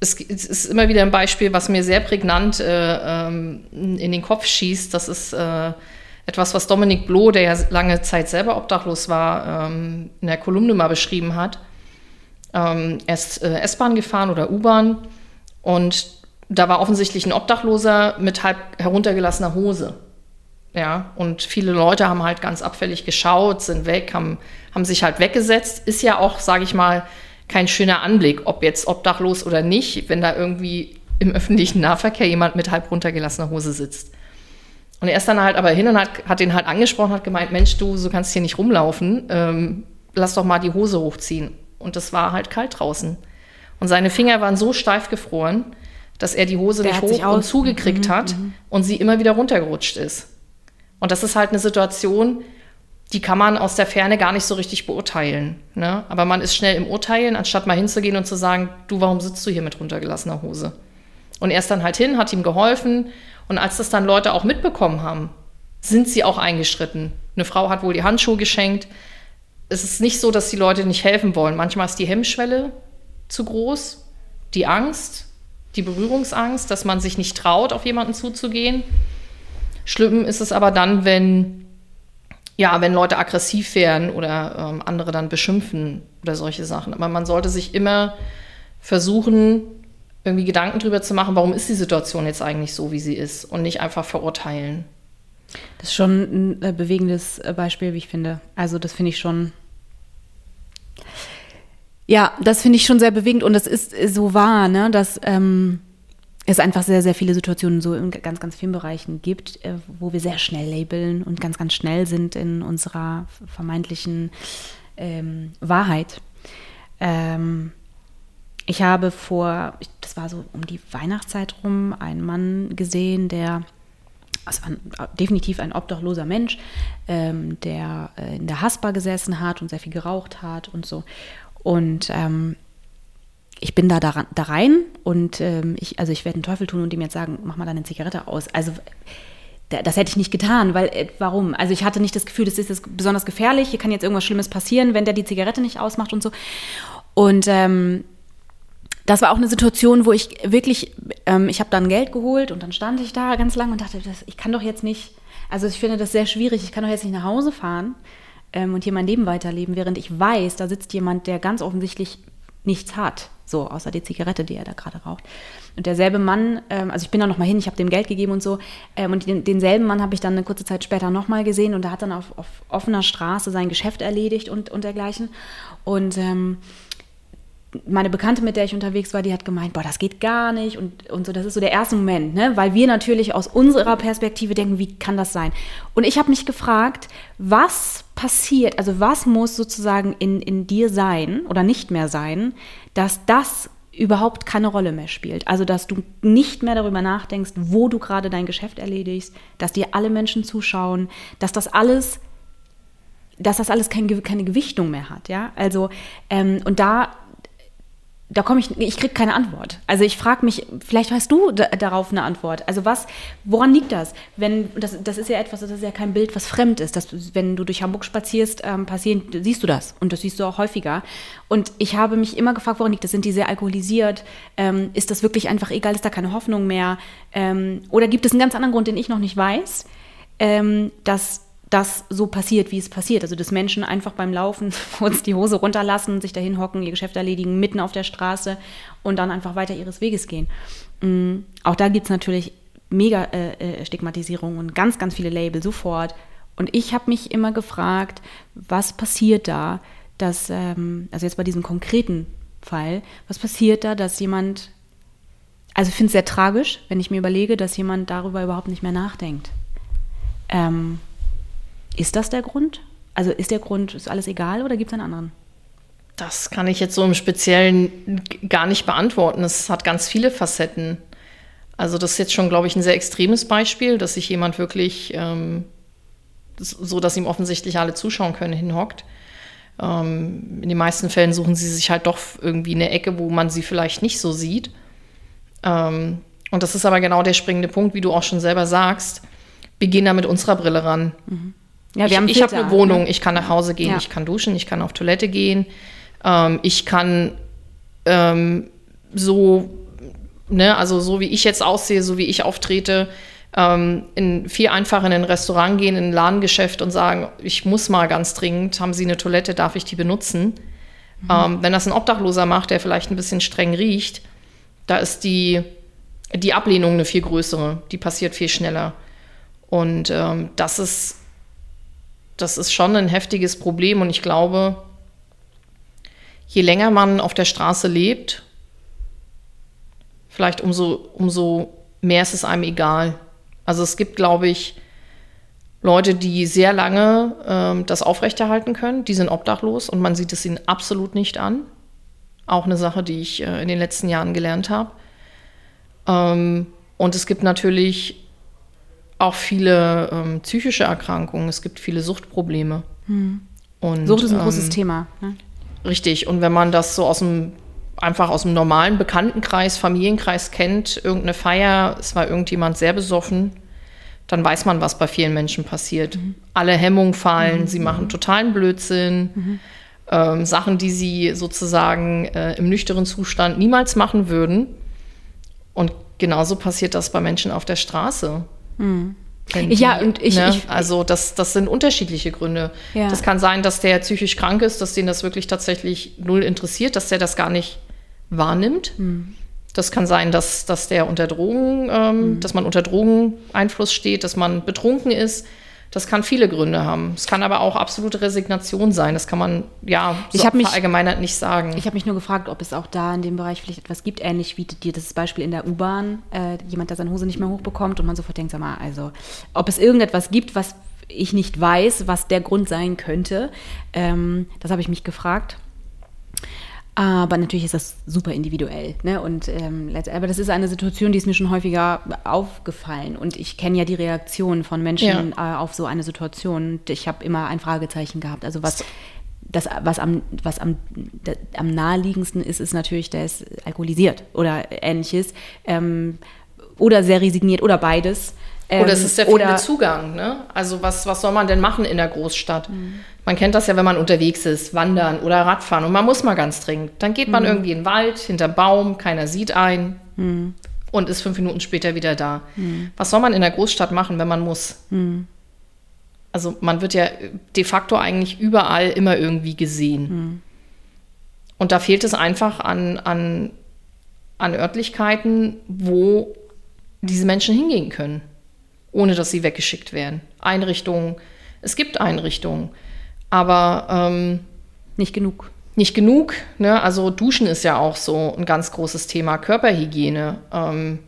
es, es, ist immer wieder ein Beispiel, was mir sehr prägnant äh, ähm, in den Kopf schießt. Das ist äh, etwas, was Dominik Bloh, der ja lange Zeit selber obdachlos war, ähm, in der Kolumne mal beschrieben hat. Ähm, er ist äh, S-Bahn gefahren oder U-Bahn und da war offensichtlich ein Obdachloser mit halb heruntergelassener Hose. Ja, und viele Leute haben halt ganz abfällig geschaut, sind weg, haben, haben sich halt weggesetzt. Ist ja auch, sage ich mal, kein schöner Anblick, ob jetzt obdachlos oder nicht, wenn da irgendwie im öffentlichen Nahverkehr jemand mit halb runtergelassener Hose sitzt. Und er ist dann halt aber hin und hat, hat den halt angesprochen, hat gemeint, Mensch, du, so kannst hier nicht rumlaufen, ähm, lass doch mal die Hose hochziehen. Und das war halt kalt draußen. Und seine Finger waren so steif gefroren, dass er die Hose Der nicht hoch und zugekriegt Mhm, hat und sie immer wieder runtergerutscht ist. Und das ist halt eine Situation, die kann man aus der Ferne gar nicht so richtig beurteilen. Ne? Aber man ist schnell im Urteilen, anstatt mal hinzugehen und zu sagen, du, warum sitzt du hier mit runtergelassener Hose? Und er ist dann halt hin, hat ihm geholfen. Und als das dann Leute auch mitbekommen haben, sind sie auch eingeschritten. Eine Frau hat wohl die Handschuhe geschenkt. Es ist nicht so, dass die Leute nicht helfen wollen. Manchmal ist die Hemmschwelle zu groß, die Angst, die Berührungsangst, dass man sich nicht traut, auf jemanden zuzugehen. Schlimm ist es aber dann, wenn, ja, wenn Leute aggressiv werden oder ähm, andere dann beschimpfen oder solche Sachen. Aber man sollte sich immer versuchen, irgendwie Gedanken drüber zu machen, warum ist die Situation jetzt eigentlich so, wie sie ist und nicht einfach verurteilen. Das ist schon ein äh, bewegendes äh, Beispiel, wie ich finde. Also das finde ich schon. Ja, das finde ich schon sehr bewegend und das ist äh, so wahr, ne, dass ähm, es einfach sehr, sehr viele Situationen so in ganz, ganz vielen Bereichen gibt, äh, wo wir sehr schnell labeln und ganz, ganz schnell sind in unserer vermeintlichen ähm, Wahrheit. Ähm, ich habe vor, das war so um die Weihnachtszeit rum, einen Mann gesehen, der, also ein, definitiv ein obdachloser Mensch, ähm, der äh, in der Haspa gesessen hat und sehr viel geraucht hat und so. Und ähm, ich bin da, daran, da rein und ähm, ich, also ich werde den Teufel tun und ihm jetzt sagen, mach mal deine Zigarette aus. Also da- das hätte ich nicht getan, weil äh, warum? Also ich hatte nicht das Gefühl, das ist jetzt besonders gefährlich, hier kann jetzt irgendwas Schlimmes passieren, wenn der die Zigarette nicht ausmacht und so. Und ähm, das war auch eine Situation, wo ich wirklich, ähm, ich habe dann Geld geholt und dann stand ich da ganz lange und dachte, das, ich kann doch jetzt nicht, also ich finde das sehr schwierig, ich kann doch jetzt nicht nach Hause fahren ähm, und hier mein Leben weiterleben, während ich weiß, da sitzt jemand, der ganz offensichtlich nichts hat, so außer die Zigarette, die er da gerade raucht. Und derselbe Mann, ähm, also ich bin da nochmal hin, ich habe dem Geld gegeben und so, ähm, und den, denselben Mann habe ich dann eine kurze Zeit später nochmal gesehen und der hat dann auf, auf offener Straße sein Geschäft erledigt und, und dergleichen. Und ähm, meine Bekannte, mit der ich unterwegs war, die hat gemeint, boah, das geht gar nicht und, und so. Das ist so der erste Moment, ne? weil wir natürlich aus unserer Perspektive denken, wie kann das sein? Und ich habe mich gefragt, was passiert, also was muss sozusagen in, in dir sein oder nicht mehr sein, dass das überhaupt keine Rolle mehr spielt. Also, dass du nicht mehr darüber nachdenkst, wo du gerade dein Geschäft erledigst, dass dir alle Menschen zuschauen, dass das alles dass das alles kein, keine Gewichtung mehr hat, ja. Also, ähm, und da, da komme ich, ich kriege keine Antwort. Also ich frage mich, vielleicht weißt du da, darauf eine Antwort. Also was, woran liegt das? Wenn, das, das ist ja etwas, das ist ja kein Bild, was fremd ist. Das, wenn du durch Hamburg spazierst, ähm, passieren, siehst du das. Und das siehst du auch häufiger. Und ich habe mich immer gefragt, woran liegt das? Sind die sehr alkoholisiert? Ähm, ist das wirklich einfach egal? Ist da keine Hoffnung mehr? Ähm, oder gibt es einen ganz anderen Grund, den ich noch nicht weiß, ähm, dass das so passiert, wie es passiert. Also, dass Menschen einfach beim Laufen kurz die Hose runterlassen, sich dahin hocken, ihr Geschäft erledigen, mitten auf der Straße und dann einfach weiter ihres Weges gehen. Mm, Auch da gibt es natürlich mega äh, äh, Stigmatisierung und ganz, ganz viele Label sofort. Und ich habe mich immer gefragt, was passiert da, dass, ähm, also jetzt bei diesem konkreten Fall, was passiert da, dass jemand, also ich finde es sehr tragisch, wenn ich mir überlege, dass jemand darüber überhaupt nicht mehr nachdenkt. Ähm, ist das der Grund? Also ist der Grund, ist alles egal oder gibt es einen anderen? Das kann ich jetzt so im Speziellen gar nicht beantworten. Es hat ganz viele Facetten. Also das ist jetzt schon, glaube ich, ein sehr extremes Beispiel, dass sich jemand wirklich, ähm, so dass ihm offensichtlich alle zuschauen können, hinhockt. Ähm, in den meisten Fällen suchen sie sich halt doch irgendwie eine Ecke, wo man sie vielleicht nicht so sieht. Ähm, und das ist aber genau der springende Punkt, wie du auch schon selber sagst. Wir gehen da mit unserer Brille ran. Mhm. Ja, ich ich habe eine Wohnung, ne? ich kann nach Hause gehen, ja. ich kann duschen, ich kann auf Toilette gehen, ähm, ich kann ähm, so, ne, also so wie ich jetzt aussehe, so wie ich auftrete, ähm, in viel einfacher in ein Restaurant gehen, in ein Ladengeschäft und sagen, ich muss mal ganz dringend, haben Sie eine Toilette, darf ich die benutzen? Mhm. Ähm, wenn das ein Obdachloser macht, der vielleicht ein bisschen streng riecht, da ist die, die Ablehnung eine viel größere, die passiert viel schneller. Und ähm, das ist das ist schon ein heftiges Problem und ich glaube, je länger man auf der Straße lebt, vielleicht umso, umso mehr ist es einem egal. Also es gibt, glaube ich, Leute, die sehr lange ähm, das aufrechterhalten können, die sind obdachlos und man sieht es ihnen absolut nicht an. Auch eine Sache, die ich äh, in den letzten Jahren gelernt habe. Ähm, und es gibt natürlich auch viele ähm, psychische Erkrankungen, es gibt viele Suchtprobleme. Hm. Und, Sucht ist ein ähm, großes Thema. Ne? Richtig. Und wenn man das so aus dem einfach aus dem normalen Bekanntenkreis, Familienkreis kennt, irgendeine Feier, es war irgendjemand sehr besoffen, dann weiß man, was bei vielen Menschen passiert. Mhm. Alle Hemmungen fallen, mhm. sie machen totalen Blödsinn. Mhm. Ähm, Sachen, die sie sozusagen äh, im nüchternen Zustand niemals machen würden. Und genauso passiert das bei Menschen auf der Straße. Mhm. ja, und ich, ne? ich, Also das, das sind unterschiedliche Gründe. Ja. Das kann sein, dass der psychisch krank ist, dass den das wirklich tatsächlich null interessiert, dass der das gar nicht wahrnimmt. Mhm. Das kann sein, dass, dass der unter Drogen, ähm, mhm. dass man unter Drogeneinfluss steht, dass man betrunken ist, das kann viele Gründe haben. Es kann aber auch absolute Resignation sein. Das kann man ja so ich mich, verallgemeinert nicht sagen. Ich habe mich nur gefragt, ob es auch da in dem Bereich vielleicht etwas gibt, ähnlich wie dir das Beispiel in der U-Bahn, äh, jemand, der seine Hose nicht mehr hochbekommt und man sofort denkt, sag mal, also ob es irgendetwas gibt, was ich nicht weiß, was der Grund sein könnte. Ähm, das habe ich mich gefragt. Aber natürlich ist das super individuell. Ne? Und, ähm, aber das ist eine Situation, die ist mir schon häufiger aufgefallen. Und ich kenne ja die Reaktion von Menschen ja. äh, auf so eine Situation. Ich habe immer ein Fragezeichen gehabt. Also was, das, was, am, was am, da, am naheliegendsten ist, ist natürlich, der ist alkoholisiert oder ähnliches. Ähm, oder sehr resigniert oder beides. Ähm, oder es ist der fehlende Zugang. Ne? Also was, was soll man denn machen in der Großstadt? Mhm. Man kennt das ja, wenn man unterwegs ist, wandern oder Radfahren und man muss mal ganz dringend. Dann geht man mhm. irgendwie in den Wald, hinterm Baum, keiner sieht ein mhm. und ist fünf Minuten später wieder da. Mhm. Was soll man in der Großstadt machen, wenn man muss? Mhm. Also man wird ja de facto eigentlich überall immer irgendwie gesehen. Mhm. Und da fehlt es einfach an, an, an Örtlichkeiten, wo diese Menschen hingehen können, ohne dass sie weggeschickt werden. Einrichtungen, es gibt Einrichtungen aber ähm, nicht genug. Nicht genug. Ne? Also Duschen ist ja auch so ein ganz großes Thema. Körperhygiene. Ähm,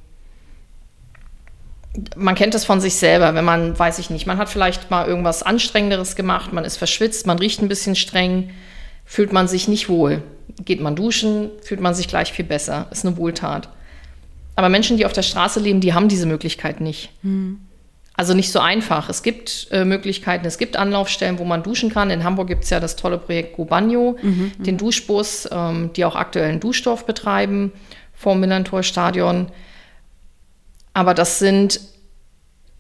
man kennt das von sich selber, wenn man, weiß ich nicht, man hat vielleicht mal irgendwas Anstrengenderes gemacht, man ist verschwitzt, man riecht ein bisschen streng, fühlt man sich nicht wohl. Geht man duschen, fühlt man sich gleich viel besser. Ist eine Wohltat. Aber Menschen, die auf der Straße leben, die haben diese Möglichkeit nicht. Mhm. Also nicht so einfach. Es gibt äh, Möglichkeiten, es gibt Anlaufstellen, wo man duschen kann. In Hamburg gibt es ja das tolle Projekt Go Bagno, mhm, mhm, den Duschbus, ähm, die auch aktuell einen Duschdorf betreiben vor dem Millantor-Stadion. Aber das sind,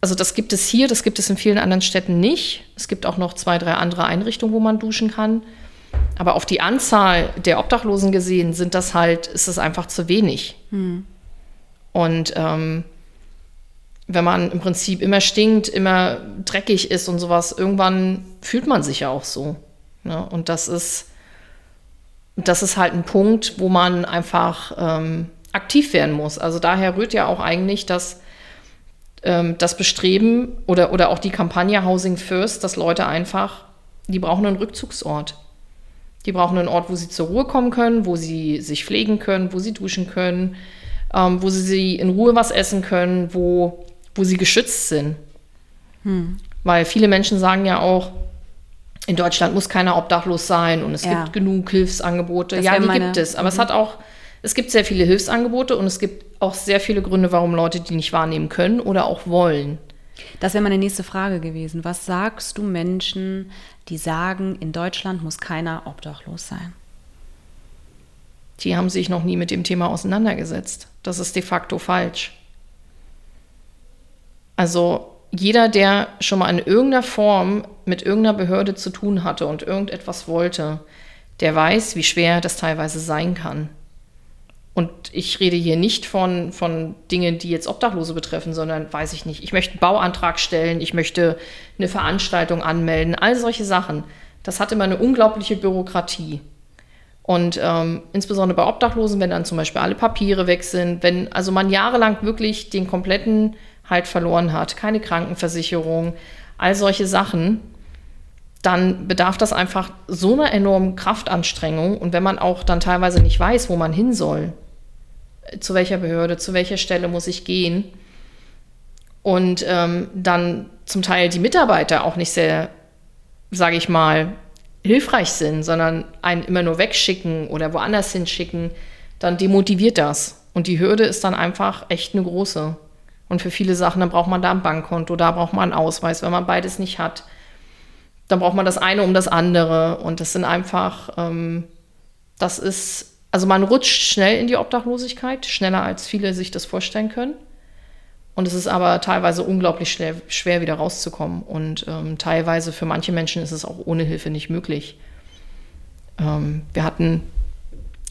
also das gibt es hier, das gibt es in vielen anderen Städten nicht. Es gibt auch noch zwei, drei andere Einrichtungen, wo man duschen kann. Aber auf die Anzahl der Obdachlosen gesehen sind das halt, ist es einfach zu wenig. Mhm. Und ähm, wenn man im Prinzip immer stinkt, immer dreckig ist und sowas, irgendwann fühlt man sich ja auch so. Ne? Und das ist, das ist halt ein Punkt, wo man einfach ähm, aktiv werden muss. Also daher rührt ja auch eigentlich das, ähm, das Bestreben oder, oder auch die Kampagne Housing First, dass Leute einfach, die brauchen einen Rückzugsort. Die brauchen einen Ort, wo sie zur Ruhe kommen können, wo sie sich pflegen können, wo sie duschen können, ähm, wo sie in Ruhe was essen können, wo wo sie geschützt sind. Hm. Weil viele Menschen sagen ja auch, in Deutschland muss keiner obdachlos sein und es ja. gibt genug Hilfsangebote. Das ja, die meine, gibt es. Aber mhm. es hat auch, es gibt sehr viele Hilfsangebote und es gibt auch sehr viele Gründe, warum Leute die nicht wahrnehmen können oder auch wollen. Das wäre meine nächste Frage gewesen. Was sagst du Menschen, die sagen, in Deutschland muss keiner obdachlos sein? die haben sich noch nie mit dem Thema auseinandergesetzt. Das ist de facto falsch. Also jeder, der schon mal in irgendeiner Form mit irgendeiner Behörde zu tun hatte und irgendetwas wollte, der weiß, wie schwer das teilweise sein kann. Und ich rede hier nicht von, von Dingen, die jetzt Obdachlose betreffen, sondern weiß ich nicht, ich möchte einen Bauantrag stellen, ich möchte eine Veranstaltung anmelden, all solche Sachen. Das hat immer eine unglaubliche Bürokratie. Und ähm, insbesondere bei Obdachlosen, wenn dann zum Beispiel alle Papiere weg sind, wenn also man jahrelang wirklich den kompletten Halt verloren hat, keine Krankenversicherung, all solche Sachen, dann bedarf das einfach so einer enormen Kraftanstrengung. Und wenn man auch dann teilweise nicht weiß, wo man hin soll, zu welcher Behörde, zu welcher Stelle muss ich gehen, und ähm, dann zum Teil die Mitarbeiter auch nicht sehr, sage ich mal, hilfreich sind, sondern einen immer nur wegschicken oder woanders hinschicken, dann demotiviert das. Und die Hürde ist dann einfach echt eine große. Und für viele Sachen, dann braucht man da ein Bankkonto, da braucht man einen Ausweis, wenn man beides nicht hat. Dann braucht man das eine um das andere. Und das sind einfach, ähm, das ist, also man rutscht schnell in die Obdachlosigkeit, schneller als viele sich das vorstellen können. Und es ist aber teilweise unglaublich schwer, schwer wieder rauszukommen. Und ähm, teilweise für manche Menschen ist es auch ohne Hilfe nicht möglich. Ähm, wir hatten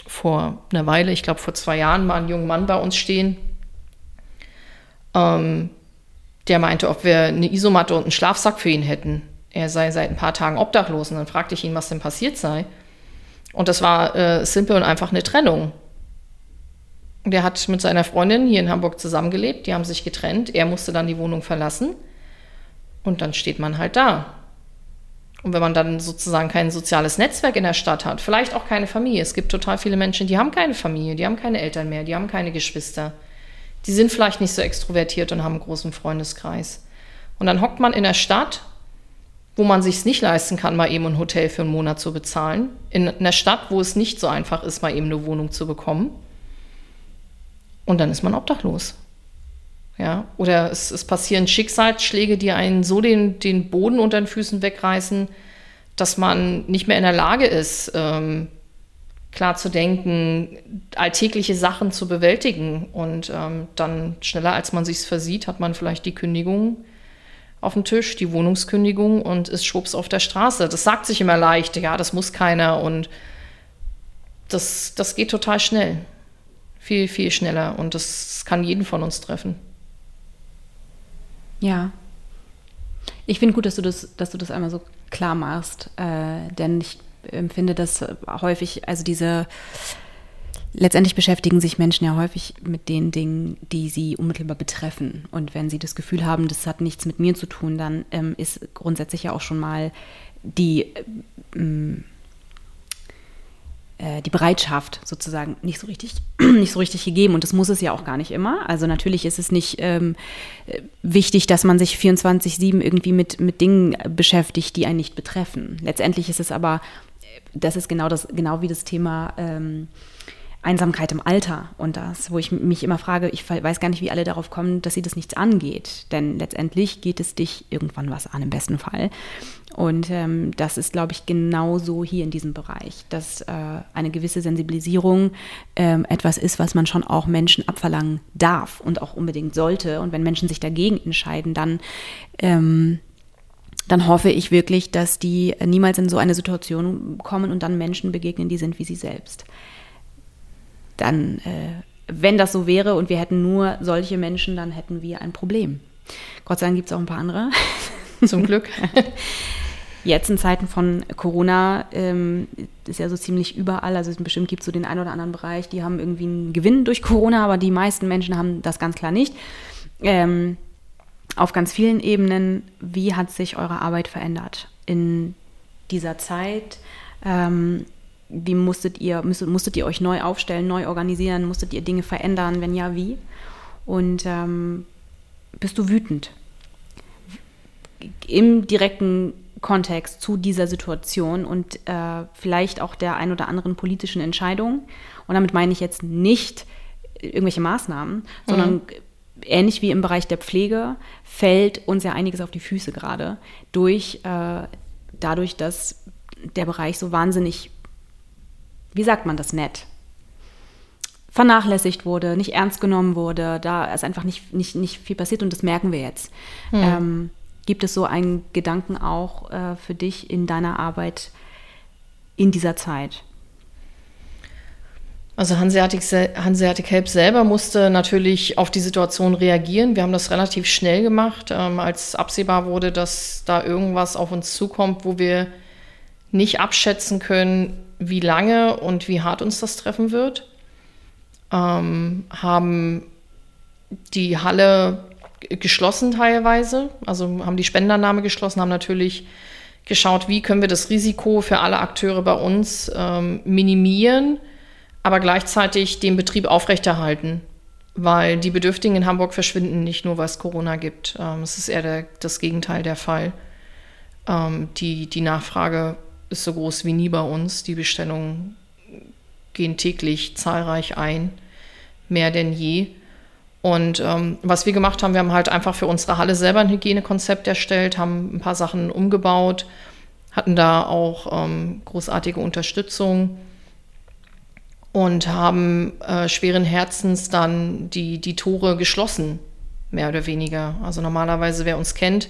vor einer Weile, ich glaube vor zwei Jahren, mal einen jungen Mann bei uns stehen, ähm, der meinte, ob wir eine Isomatte und einen Schlafsack für ihn hätten. Er sei seit ein paar Tagen obdachlos. Und dann fragte ich ihn, was denn passiert sei. Und das war äh, simpel und einfach eine Trennung. Der hat mit seiner Freundin hier in Hamburg zusammengelebt, die haben sich getrennt. Er musste dann die Wohnung verlassen. Und dann steht man halt da. Und wenn man dann sozusagen kein soziales Netzwerk in der Stadt hat, vielleicht auch keine Familie. Es gibt total viele Menschen, die haben keine Familie, die haben keine Eltern mehr, die haben keine Geschwister die sind vielleicht nicht so extrovertiert und haben einen großen Freundeskreis. Und dann hockt man in der Stadt, wo man sich nicht leisten kann, mal eben ein Hotel für einen Monat zu bezahlen. In einer Stadt, wo es nicht so einfach ist, mal eben eine Wohnung zu bekommen. Und dann ist man obdachlos. Ja, oder es, es passieren Schicksalsschläge, die einen so den, den Boden unter den Füßen wegreißen, dass man nicht mehr in der Lage ist, ähm, klar zu denken, alltägliche Sachen zu bewältigen. Und ähm, dann schneller, als man sich versieht, hat man vielleicht die Kündigung auf dem Tisch, die Wohnungskündigung und ist schwupps auf der Straße. Das sagt sich immer leicht, ja, das muss keiner und das, das geht total schnell. Viel, viel schneller und das kann jeden von uns treffen. Ja. Ich finde gut, dass du das, dass du das einmal so klar machst, äh, denn ich empfinde das häufig, also diese, letztendlich beschäftigen sich Menschen ja häufig mit den Dingen, die sie unmittelbar betreffen. Und wenn sie das Gefühl haben, das hat nichts mit mir zu tun, dann ähm, ist grundsätzlich ja auch schon mal die, ähm, äh, die Bereitschaft sozusagen nicht so richtig nicht so richtig gegeben und das muss es ja auch gar nicht immer. Also natürlich ist es nicht ähm, wichtig, dass man sich 24/7 irgendwie mit mit Dingen beschäftigt, die einen nicht betreffen. Letztendlich ist es aber das ist genau das, genau wie das Thema ähm, Einsamkeit im Alter und das, wo ich mich immer frage, ich weiß gar nicht, wie alle darauf kommen, dass sie das nichts angeht. Denn letztendlich geht es dich irgendwann was an, im besten Fall. Und ähm, das ist, glaube ich, genauso hier in diesem Bereich, dass äh, eine gewisse Sensibilisierung ähm, etwas ist, was man schon auch Menschen abverlangen darf und auch unbedingt sollte. Und wenn Menschen sich dagegen entscheiden, dann ähm, dann hoffe ich wirklich, dass die niemals in so eine Situation kommen und dann Menschen begegnen, die sind wie sie selbst. Dann, äh, wenn das so wäre und wir hätten nur solche Menschen, dann hätten wir ein Problem. Gott sei Dank gibt es auch ein paar andere. Zum Glück. Jetzt in Zeiten von Corona ähm, ist ja so ziemlich überall, also bestimmt gibt es so den einen oder anderen Bereich, die haben irgendwie einen Gewinn durch Corona, aber die meisten Menschen haben das ganz klar nicht. Ähm, auf ganz vielen Ebenen, wie hat sich eure Arbeit verändert in dieser Zeit? Ähm, wie musstet ihr, musstet, musstet ihr euch neu aufstellen, neu organisieren? Musstet ihr Dinge verändern? Wenn ja, wie? Und ähm, bist du wütend? Im direkten Kontext zu dieser Situation und äh, vielleicht auch der ein oder anderen politischen Entscheidung. Und damit meine ich jetzt nicht irgendwelche Maßnahmen, sondern mhm ähnlich wie im Bereich der Pflege fällt uns ja einiges auf die Füße gerade durch äh, dadurch, dass der Bereich so wahnsinnig, wie sagt man das nett, vernachlässigt wurde, nicht ernst genommen wurde, da ist einfach nicht, nicht, nicht viel passiert und das merken wir jetzt. Mhm. Ähm, gibt es so einen Gedanken auch äh, für dich in deiner Arbeit in dieser Zeit? Also Hanseatic, Hanseatic Help selber musste natürlich auf die Situation reagieren. Wir haben das relativ schnell gemacht, ähm, als absehbar wurde, dass da irgendwas auf uns zukommt, wo wir nicht abschätzen können, wie lange und wie hart uns das treffen wird. Ähm, haben die Halle geschlossen teilweise, also haben die Spenderannahme geschlossen, haben natürlich geschaut, wie können wir das Risiko für alle Akteure bei uns ähm, minimieren aber gleichzeitig den Betrieb aufrechterhalten. Weil die Bedürftigen in Hamburg verschwinden nicht nur, weil es Corona gibt. Ähm, es ist eher der, das Gegenteil der Fall. Ähm, die, die Nachfrage ist so groß wie nie bei uns. Die Bestellungen gehen täglich zahlreich ein, mehr denn je. Und ähm, was wir gemacht haben, wir haben halt einfach für unsere Halle selber ein Hygienekonzept erstellt, haben ein paar Sachen umgebaut, hatten da auch ähm, großartige Unterstützung und haben äh, schweren Herzens dann die, die Tore geschlossen, mehr oder weniger. Also normalerweise, wer uns kennt,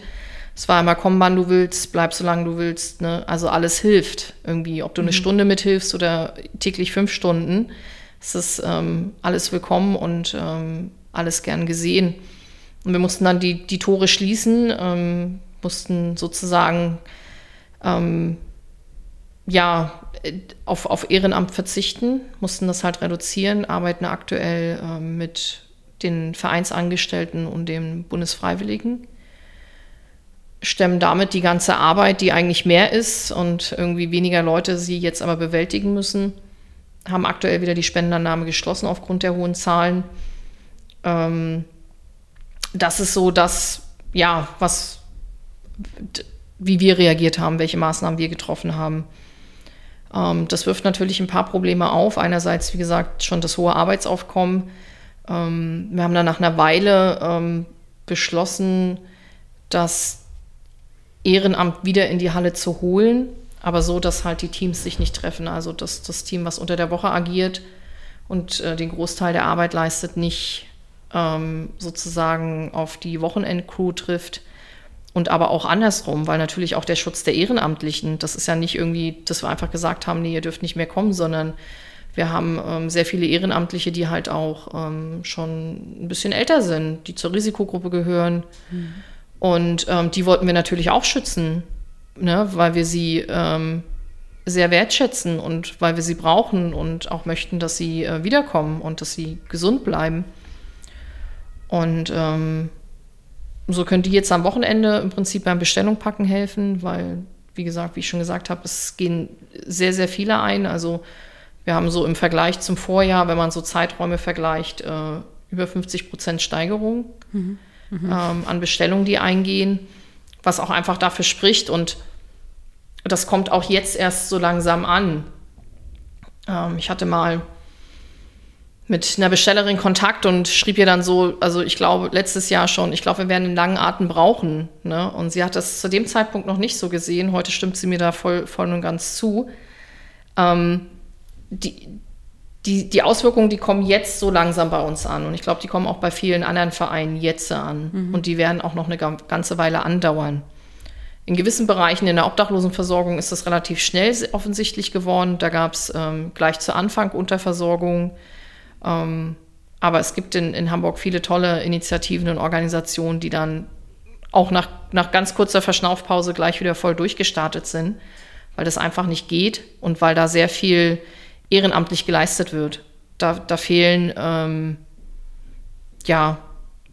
es war immer, komm, wann du willst, bleib so lange du willst. Ne? Also alles hilft irgendwie. Ob du eine mhm. Stunde mithilfst oder täglich fünf Stunden, es ist ähm, alles willkommen und ähm, alles gern gesehen. Und wir mussten dann die, die Tore schließen, ähm, mussten sozusagen ähm, ja, auf, auf Ehrenamt verzichten, mussten das halt reduzieren, arbeiten aktuell äh, mit den Vereinsangestellten und den Bundesfreiwilligen, stemmen damit die ganze Arbeit, die eigentlich mehr ist und irgendwie weniger Leute sie jetzt aber bewältigen müssen, haben aktuell wieder die Spendenannahme geschlossen aufgrund der hohen Zahlen. Ähm, das ist so das, ja, was, wie wir reagiert haben, welche Maßnahmen wir getroffen haben. Ähm, das wirft natürlich ein paar Probleme auf. Einerseits, wie gesagt, schon das hohe Arbeitsaufkommen. Ähm, wir haben dann nach einer Weile ähm, beschlossen, das Ehrenamt wieder in die Halle zu holen, aber so, dass halt die Teams sich nicht treffen. Also dass das Team, was unter der Woche agiert und äh, den Großteil der Arbeit leistet, nicht sozusagen auf die Wochenendcrew trifft und aber auch andersrum, weil natürlich auch der Schutz der Ehrenamtlichen, das ist ja nicht irgendwie, dass wir einfach gesagt haben, nee, ihr dürft nicht mehr kommen, sondern wir haben ähm, sehr viele Ehrenamtliche, die halt auch ähm, schon ein bisschen älter sind, die zur Risikogruppe gehören. Mhm. Und ähm, die wollten wir natürlich auch schützen, ne, weil wir sie ähm, sehr wertschätzen und weil wir sie brauchen und auch möchten, dass sie äh, wiederkommen und dass sie gesund bleiben. Und ähm, so können die jetzt am Wochenende im Prinzip beim Bestellung packen helfen, weil, wie gesagt, wie ich schon gesagt habe, es gehen sehr, sehr viele ein. Also wir haben so im Vergleich zum Vorjahr, wenn man so Zeiträume vergleicht, äh, über 50 Prozent Steigerung mhm. Mhm. Ähm, an Bestellungen, die eingehen, was auch einfach dafür spricht. Und das kommt auch jetzt erst so langsam an. Ähm, ich hatte mal mit einer Bestellerin Kontakt und schrieb ihr dann so, also ich glaube letztes Jahr schon, ich glaube, wir werden einen langen Atem brauchen. Ne? Und sie hat das zu dem Zeitpunkt noch nicht so gesehen. Heute stimmt sie mir da voll, voll und ganz zu. Ähm, die, die, die Auswirkungen, die kommen jetzt so langsam bei uns an. Und ich glaube, die kommen auch bei vielen anderen Vereinen jetzt an. Mhm. Und die werden auch noch eine ganze Weile andauern. In gewissen Bereichen in der Obdachlosenversorgung ist das relativ schnell offensichtlich geworden. Da gab es ähm, gleich zu Anfang Unterversorgung. Ähm, aber es gibt in, in Hamburg viele tolle Initiativen und Organisationen, die dann auch nach, nach ganz kurzer Verschnaufpause gleich wieder voll durchgestartet sind, weil das einfach nicht geht und weil da sehr viel ehrenamtlich geleistet wird. Da, da fehlen ähm, ja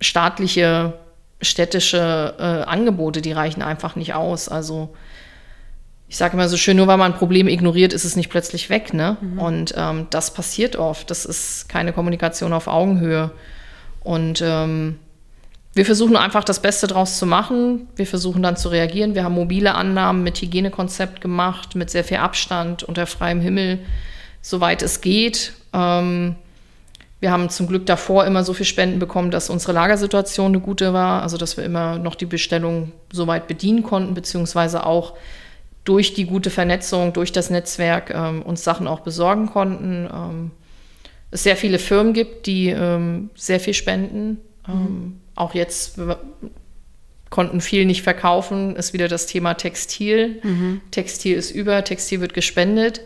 staatliche, städtische äh, Angebote, die reichen einfach nicht aus. Also ich sage immer so schön, nur weil man ein Problem ignoriert, ist es nicht plötzlich weg. Ne? Mhm. Und ähm, das passiert oft. Das ist keine Kommunikation auf Augenhöhe. Und ähm, wir versuchen einfach das Beste draus zu machen. Wir versuchen dann zu reagieren. Wir haben mobile Annahmen mit Hygienekonzept gemacht, mit sehr viel Abstand unter freiem Himmel, soweit es geht. Ähm, wir haben zum Glück davor immer so viel Spenden bekommen, dass unsere Lagersituation eine gute war, also dass wir immer noch die Bestellung soweit bedienen konnten, beziehungsweise auch durch die gute Vernetzung, durch das Netzwerk ähm, uns Sachen auch besorgen konnten. Ähm, es sehr viele Firmen gibt, die ähm, sehr viel spenden. Mhm. Ähm, auch jetzt konnten viel nicht verkaufen, ist wieder das Thema Textil. Mhm. Textil ist über, Textil wird gespendet.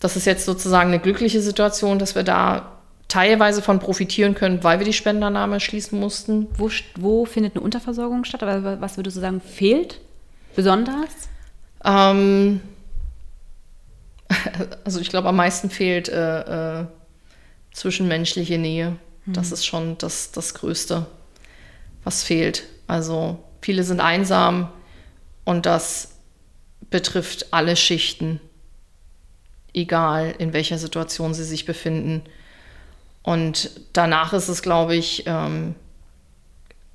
Das ist jetzt sozusagen eine glückliche Situation, dass wir da teilweise von profitieren können, weil wir die Spenderannahme schließen mussten. Wo, wo findet eine Unterversorgung statt? Aber was würdest du sagen, fehlt besonders? Ähm, also ich glaube, am meisten fehlt äh, äh, zwischenmenschliche Nähe. Mhm. Das ist schon das, das Größte, was fehlt. Also viele sind einsam und das betrifft alle Schichten, egal in welcher Situation sie sich befinden. Und danach ist es, glaube ich, ähm,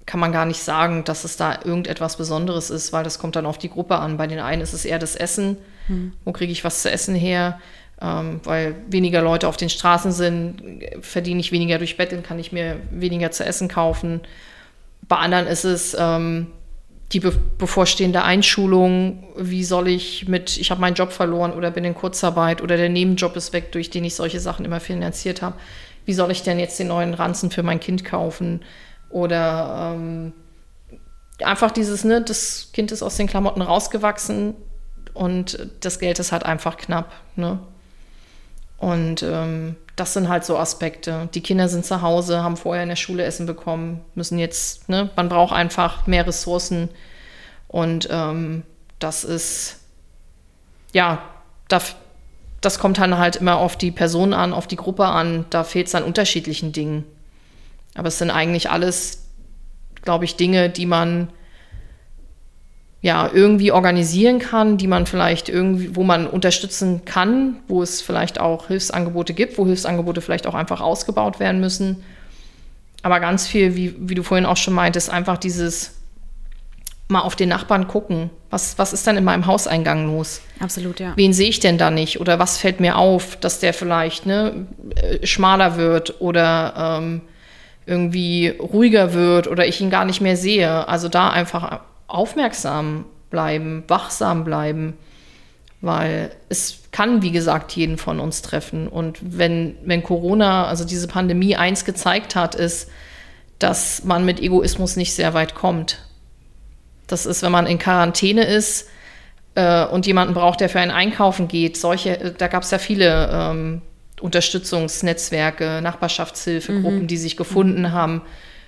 kann man gar nicht sagen, dass es da irgendetwas Besonderes ist, weil das kommt dann auf die Gruppe an. Bei den einen ist es eher das Essen. Mhm. Wo kriege ich was zu essen her? Ähm, weil weniger Leute auf den Straßen sind, verdiene ich weniger durch Betteln, kann ich mir weniger zu essen kaufen. Bei anderen ist es ähm, die be bevorstehende Einschulung. Wie soll ich mit, ich habe meinen Job verloren oder bin in Kurzarbeit oder der Nebenjob ist weg, durch den ich solche Sachen immer finanziert habe. Wie soll ich denn jetzt den neuen Ranzen für mein Kind kaufen? Oder ähm, einfach dieses, ne, das Kind ist aus den Klamotten rausgewachsen und das Geld ist halt einfach knapp. Ne? Und ähm, das sind halt so Aspekte. Die Kinder sind zu Hause, haben vorher in der Schule Essen bekommen, müssen jetzt, ne, man braucht einfach mehr Ressourcen. Und ähm, das ist, ja, das, das kommt dann halt immer auf die Person an, auf die Gruppe an. Da fehlt es an unterschiedlichen Dingen. Aber es sind eigentlich alles, glaube ich, Dinge, die man ja, irgendwie organisieren kann, die man vielleicht irgendwie, wo man unterstützen kann, wo es vielleicht auch Hilfsangebote gibt, wo Hilfsangebote vielleicht auch einfach ausgebaut werden müssen. Aber ganz viel, wie, wie du vorhin auch schon meintest, einfach dieses mal auf den Nachbarn gucken. Was, was ist dann in meinem Hauseingang los? Absolut, ja. Wen sehe ich denn da nicht? Oder was fällt mir auf, dass der vielleicht ne, äh, schmaler wird oder ähm, irgendwie ruhiger wird oder ich ihn gar nicht mehr sehe? Also da einfach aufmerksam bleiben, wachsam bleiben, weil es kann, wie gesagt, jeden von uns treffen. Und wenn, wenn Corona, also diese Pandemie, eins gezeigt hat, ist, dass man mit Egoismus nicht sehr weit kommt. Das ist, wenn man in Quarantäne ist äh, und jemanden braucht, der für einen einkaufen geht. Solche, äh, da gab es ja viele ähm, Unterstützungsnetzwerke, Nachbarschaftshilfegruppen, mhm. die sich gefunden mhm. haben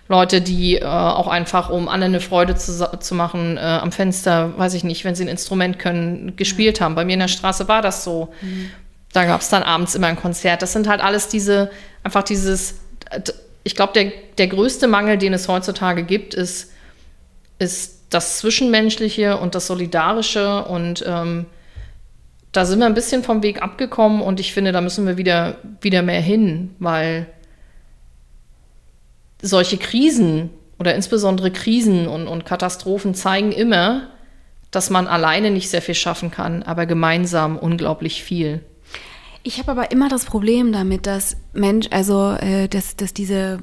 Leute, die äh, auch einfach, um anderen eine Freude zu, zu machen, äh, am Fenster, weiß ich nicht, wenn sie ein Instrument können, gespielt haben. Bei mir in der Straße war das so. Mhm. Da gab es dann abends immer ein Konzert. Das sind halt alles diese, einfach dieses, ich glaube, der, der größte Mangel, den es heutzutage gibt, ist, ist das Zwischenmenschliche und das Solidarische und ähm, da sind wir ein bisschen vom Weg abgekommen und ich finde, da müssen wir wieder, wieder mehr hin, weil solche Krisen oder insbesondere Krisen und, und Katastrophen zeigen immer, dass man alleine nicht sehr viel schaffen kann, aber gemeinsam unglaublich viel. Ich habe aber immer das Problem damit, dass Mensch, also äh, dass, dass diese,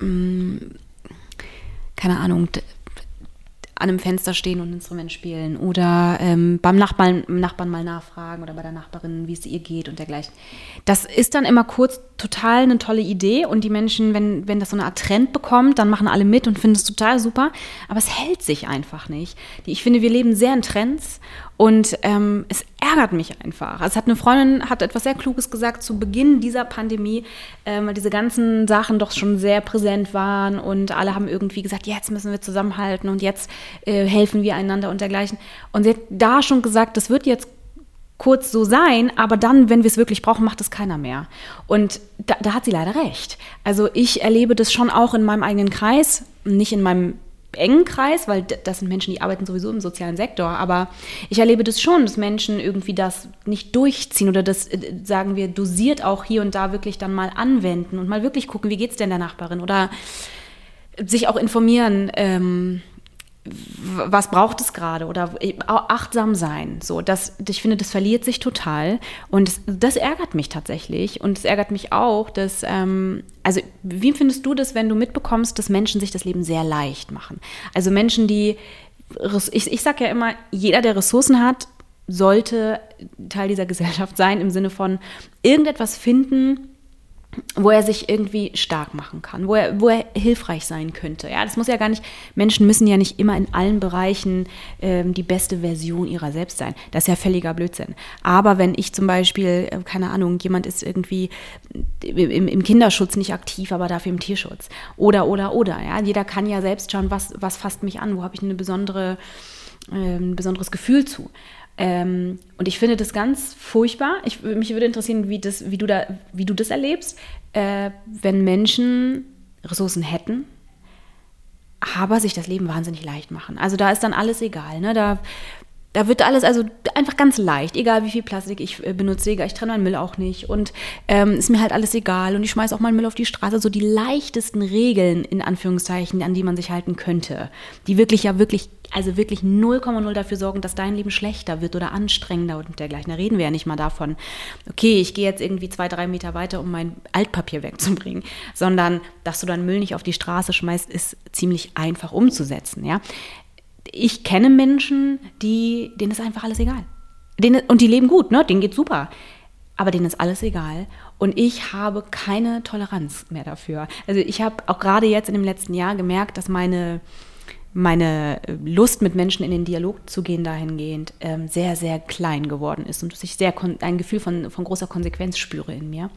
ähm, keine Ahnung, an einem Fenster stehen und ein Instrument spielen oder ähm, beim Nachbarn, Nachbarn mal nachfragen oder bei der Nachbarin, wie es ihr geht und dergleichen. Das ist dann immer kurz total eine tolle Idee und die Menschen, wenn, wenn das so eine Art Trend bekommt, dann machen alle mit und finden es total super, aber es hält sich einfach nicht. Ich finde, wir leben sehr in Trends und ähm, es ärgert mich einfach. Es hat eine Freundin hat etwas sehr Kluges gesagt zu Beginn dieser Pandemie, ähm, weil diese ganzen Sachen doch schon sehr präsent waren und alle haben irgendwie gesagt, jetzt müssen wir zusammenhalten und jetzt äh, helfen wir einander und dergleichen. Und sie hat da schon gesagt, das wird jetzt kurz so sein, aber dann, wenn wir es wirklich brauchen, macht es keiner mehr. Und da, da hat sie leider recht. Also ich erlebe das schon auch in meinem eigenen Kreis, nicht in meinem engen Kreis, weil das sind Menschen, die arbeiten sowieso im sozialen Sektor, aber ich erlebe das schon, dass Menschen irgendwie das nicht durchziehen oder das, äh, sagen wir, dosiert auch hier und da wirklich dann mal anwenden und mal wirklich gucken, wie geht es denn der Nachbarin oder sich auch informieren. Ähm, was braucht es gerade oder achtsam sein. So, das, ich finde, das verliert sich total und das, das ärgert mich tatsächlich und es ärgert mich auch, dass, ähm, also wie findest du das, wenn du mitbekommst, dass Menschen sich das Leben sehr leicht machen? Also Menschen, die, ich, ich sage ja immer, jeder, der Ressourcen hat, sollte Teil dieser Gesellschaft sein im Sinne von irgendetwas finden, wo er sich irgendwie stark machen kann, wo er, wo er hilfreich sein könnte. Ja, das muss ja gar nicht, Menschen müssen ja nicht immer in allen Bereichen ähm, die beste Version ihrer selbst sein. Das ist ja völliger Blödsinn. Aber wenn ich zum Beispiel, äh, keine Ahnung, jemand ist irgendwie im, im, Kinderschutz nicht aktiv, aber dafür im Tierschutz. Oder, oder, oder. Ja, jeder kann ja selbst schauen, was, was fasst mich an, wo habe ich eine besondere, äh, ein besonderes Gefühl zu. Ähm, und ich finde das ganz furchtbar. Ich, mich würde interessieren, wie, das, wie, du, da, wie du das erlebst, äh, wenn Menschen Ressourcen hätten, aber sich das Leben wahnsinnig leicht machen. Also da ist dann alles egal. Ne? Da, da wird alles also einfach ganz leicht, egal wie viel Plastik ich äh, benutze, egal, ich trenne meinen Müll auch nicht und ähm, ist mir halt alles egal und ich schmeiße auch meinen Müll auf die Straße. So die leichtesten Regeln in Anführungszeichen, an die man sich halten könnte, die wirklich ja wirklich, also wirklich 0,0 dafür sorgen, dass dein Leben schlechter wird oder anstrengender und dergleichen. Da reden wir ja nicht mal davon, okay, ich gehe jetzt irgendwie zwei, drei Meter weiter, um mein Altpapier wegzubringen, sondern dass du deinen Müll nicht auf die Straße schmeißt, ist ziemlich einfach umzusetzen, ja ich kenne Menschen, die, denen ist einfach alles egal. Denen, und die leben gut, ne? denen geht super. Aber denen ist alles egal. Und ich habe keine Toleranz mehr dafür. Also ich habe auch gerade jetzt in dem letzten Jahr gemerkt, dass meine, meine Lust mit Menschen in den Dialog zu gehen dahingehend ähm, sehr, sehr klein geworden ist und dass ich sehr ein Gefühl von, von großer Konsequenz spüre in mir.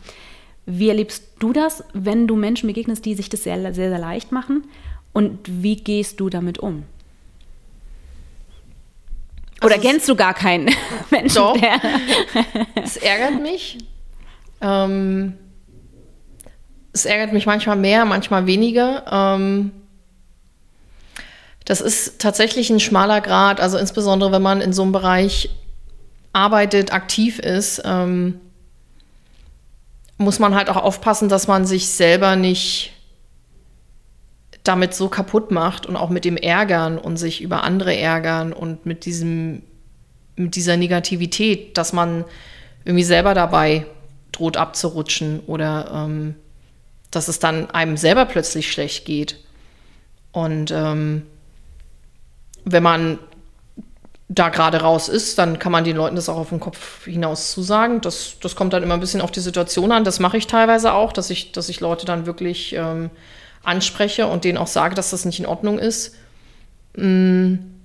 Wie erlebst du das, wenn du Menschen begegnest, die sich das sehr, sehr, sehr leicht machen? Und wie gehst du damit um? Oder also kennst du gar keinen Menschen? Doch. Es ärgert mich. Ähm, es ärgert mich manchmal mehr, manchmal weniger. Ähm, das ist tatsächlich ein schmaler Grad, also insbesondere wenn man in so einem Bereich arbeitet, aktiv ist, ähm, muss man halt auch aufpassen, dass man sich selber nicht damit so kaputt macht und auch mit dem Ärgern und sich über andere ärgern und mit diesem, mit dieser Negativität, dass man irgendwie selber dabei droht abzurutschen oder ähm, dass es dann einem selber plötzlich schlecht geht. Und ähm, wenn man da gerade raus ist, dann kann man den Leuten das auch auf den Kopf hinaus zusagen. Das, das kommt dann immer ein bisschen auf die Situation an. Das mache ich teilweise auch, dass ich, dass ich Leute dann wirklich ähm, anspreche und denen auch sage, dass das nicht in Ordnung ist. Mhm.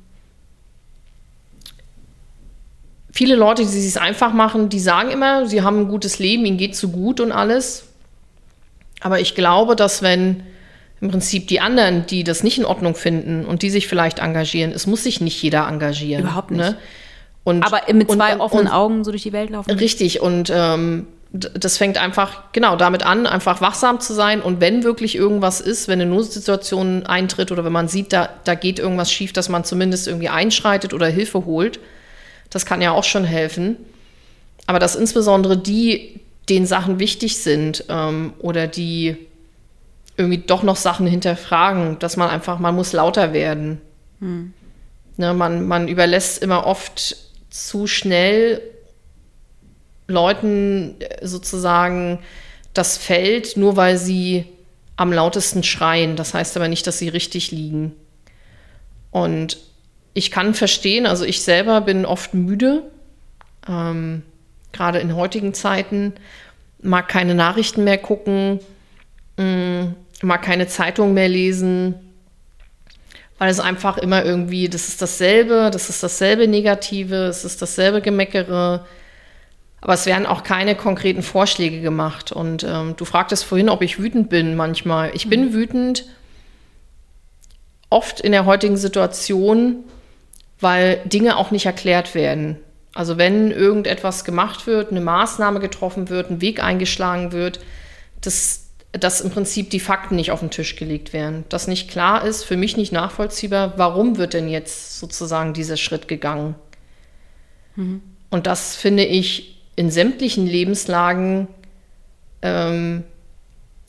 Viele Leute, die es einfach machen, die sagen immer, sie haben ein gutes Leben, ihnen geht zu gut und alles. Aber ich glaube, dass wenn im Prinzip die anderen, die das nicht in Ordnung finden und die sich vielleicht engagieren, es muss sich nicht jeder engagieren. Überhaupt nicht. Ne? Und, Aber mit zwei und, offenen und, Augen so durch die Welt laufen. Richtig. Und ähm, das fängt einfach genau damit an, einfach wachsam zu sein und wenn wirklich irgendwas ist, wenn eine Notsituation eintritt oder wenn man sieht, da, da geht irgendwas schief, dass man zumindest irgendwie einschreitet oder Hilfe holt, das kann ja auch schon helfen. Aber dass insbesondere die, denen Sachen wichtig sind ähm, oder die irgendwie doch noch Sachen hinterfragen, dass man einfach, man muss lauter werden. Hm. Ne, man, man überlässt immer oft zu schnell Leuten äh, sozusagen das Feld, nur weil sie am lautesten schreien. Das heißt aber nicht, dass sie richtig liegen. Und ich kann verstehen, also ich selber bin oft müde, ähm, gerade in heutigen Zeiten, mag keine Nachrichten mehr gucken, mh, mag keine Zeitung mehr lesen, weil es einfach immer irgendwie, das ist dasselbe, das ist dasselbe Negative, es ist dasselbe Gemeckere aber es werden auch keine konkreten Vorschläge gemacht. Und ähm, du fragtest vorhin, ob ich wütend bin manchmal. Ich bin wütend oft in der heutigen Situation, weil Dinge auch nicht erklärt werden. Also wenn irgendetwas gemacht wird, eine Maßnahme getroffen wird, ein Weg eingeschlagen wird, dass, dass im Prinzip die Fakten nicht auf den Tisch gelegt werden. Dass nicht klar ist, für mich nicht nachvollziehbar, warum wird denn jetzt sozusagen dieser Schritt gegangen. Mhm. Und das finde ich in sämtlichen Lebenslagen ähm,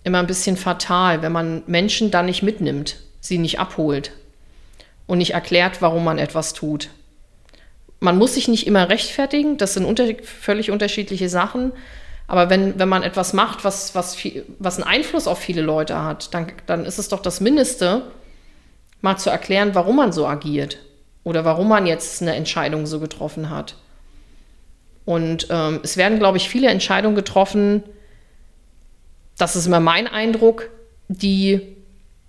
immer ein bisschen fatal, wenn man Menschen dann nicht mitnimmt, sie nicht abholt und nicht erklärt, warum man etwas tut. Man muss sich nicht immer rechtfertigen, das sind unter völlig unterschiedliche Sachen. Aber wenn, wenn man etwas macht, was, was, viel, was einen Einfluss auf viele Leute hat, dann, dann ist es doch das Mindeste, mal zu erklären, warum man so agiert oder warum man jetzt eine Entscheidung so getroffen hat. Und ähm, es werden, glaube ich, viele Entscheidungen getroffen, das ist immer mein Eindruck, die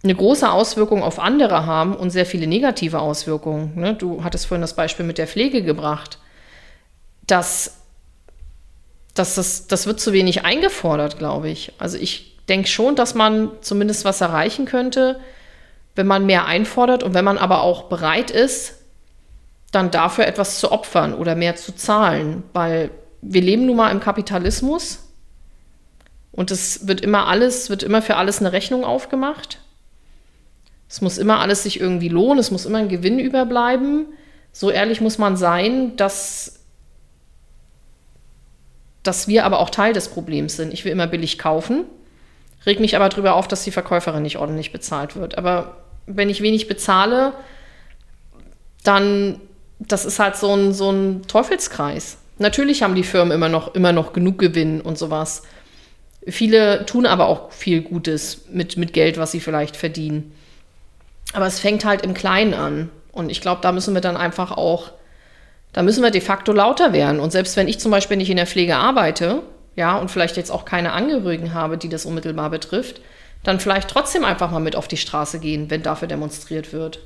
eine große Auswirkung auf andere haben und sehr viele negative Auswirkungen. Ne? Du hattest vorhin das Beispiel mit der Pflege gebracht. Das, das, das, das wird zu wenig eingefordert, glaube ich. Also ich denke schon, dass man zumindest was erreichen könnte, wenn man mehr einfordert und wenn man aber auch bereit ist, dann dafür etwas zu opfern oder mehr zu zahlen. Weil wir leben nun mal im Kapitalismus und es wird immer alles, wird immer für alles eine Rechnung aufgemacht. Es muss immer alles sich irgendwie lohnen, es muss immer ein Gewinn überbleiben. So ehrlich muss man sein, dass, dass wir aber auch Teil des Problems sind. Ich will immer billig kaufen, reg mich aber darüber auf, dass die Verkäuferin nicht ordentlich bezahlt wird. Aber wenn ich wenig bezahle, dann, das ist halt so ein, so ein Teufelskreis. Natürlich haben die Firmen immer noch, immer noch genug Gewinn und sowas. Viele tun aber auch viel Gutes mit, mit Geld, was sie vielleicht verdienen. Aber es fängt halt im Kleinen an. Und ich glaube, da müssen wir dann einfach auch, da müssen wir de facto lauter werden. Und selbst wenn ich zum Beispiel nicht in der Pflege arbeite, ja, und vielleicht jetzt auch keine Angehörigen habe, die das unmittelbar betrifft, dann vielleicht trotzdem einfach mal mit auf die Straße gehen, wenn dafür demonstriert wird.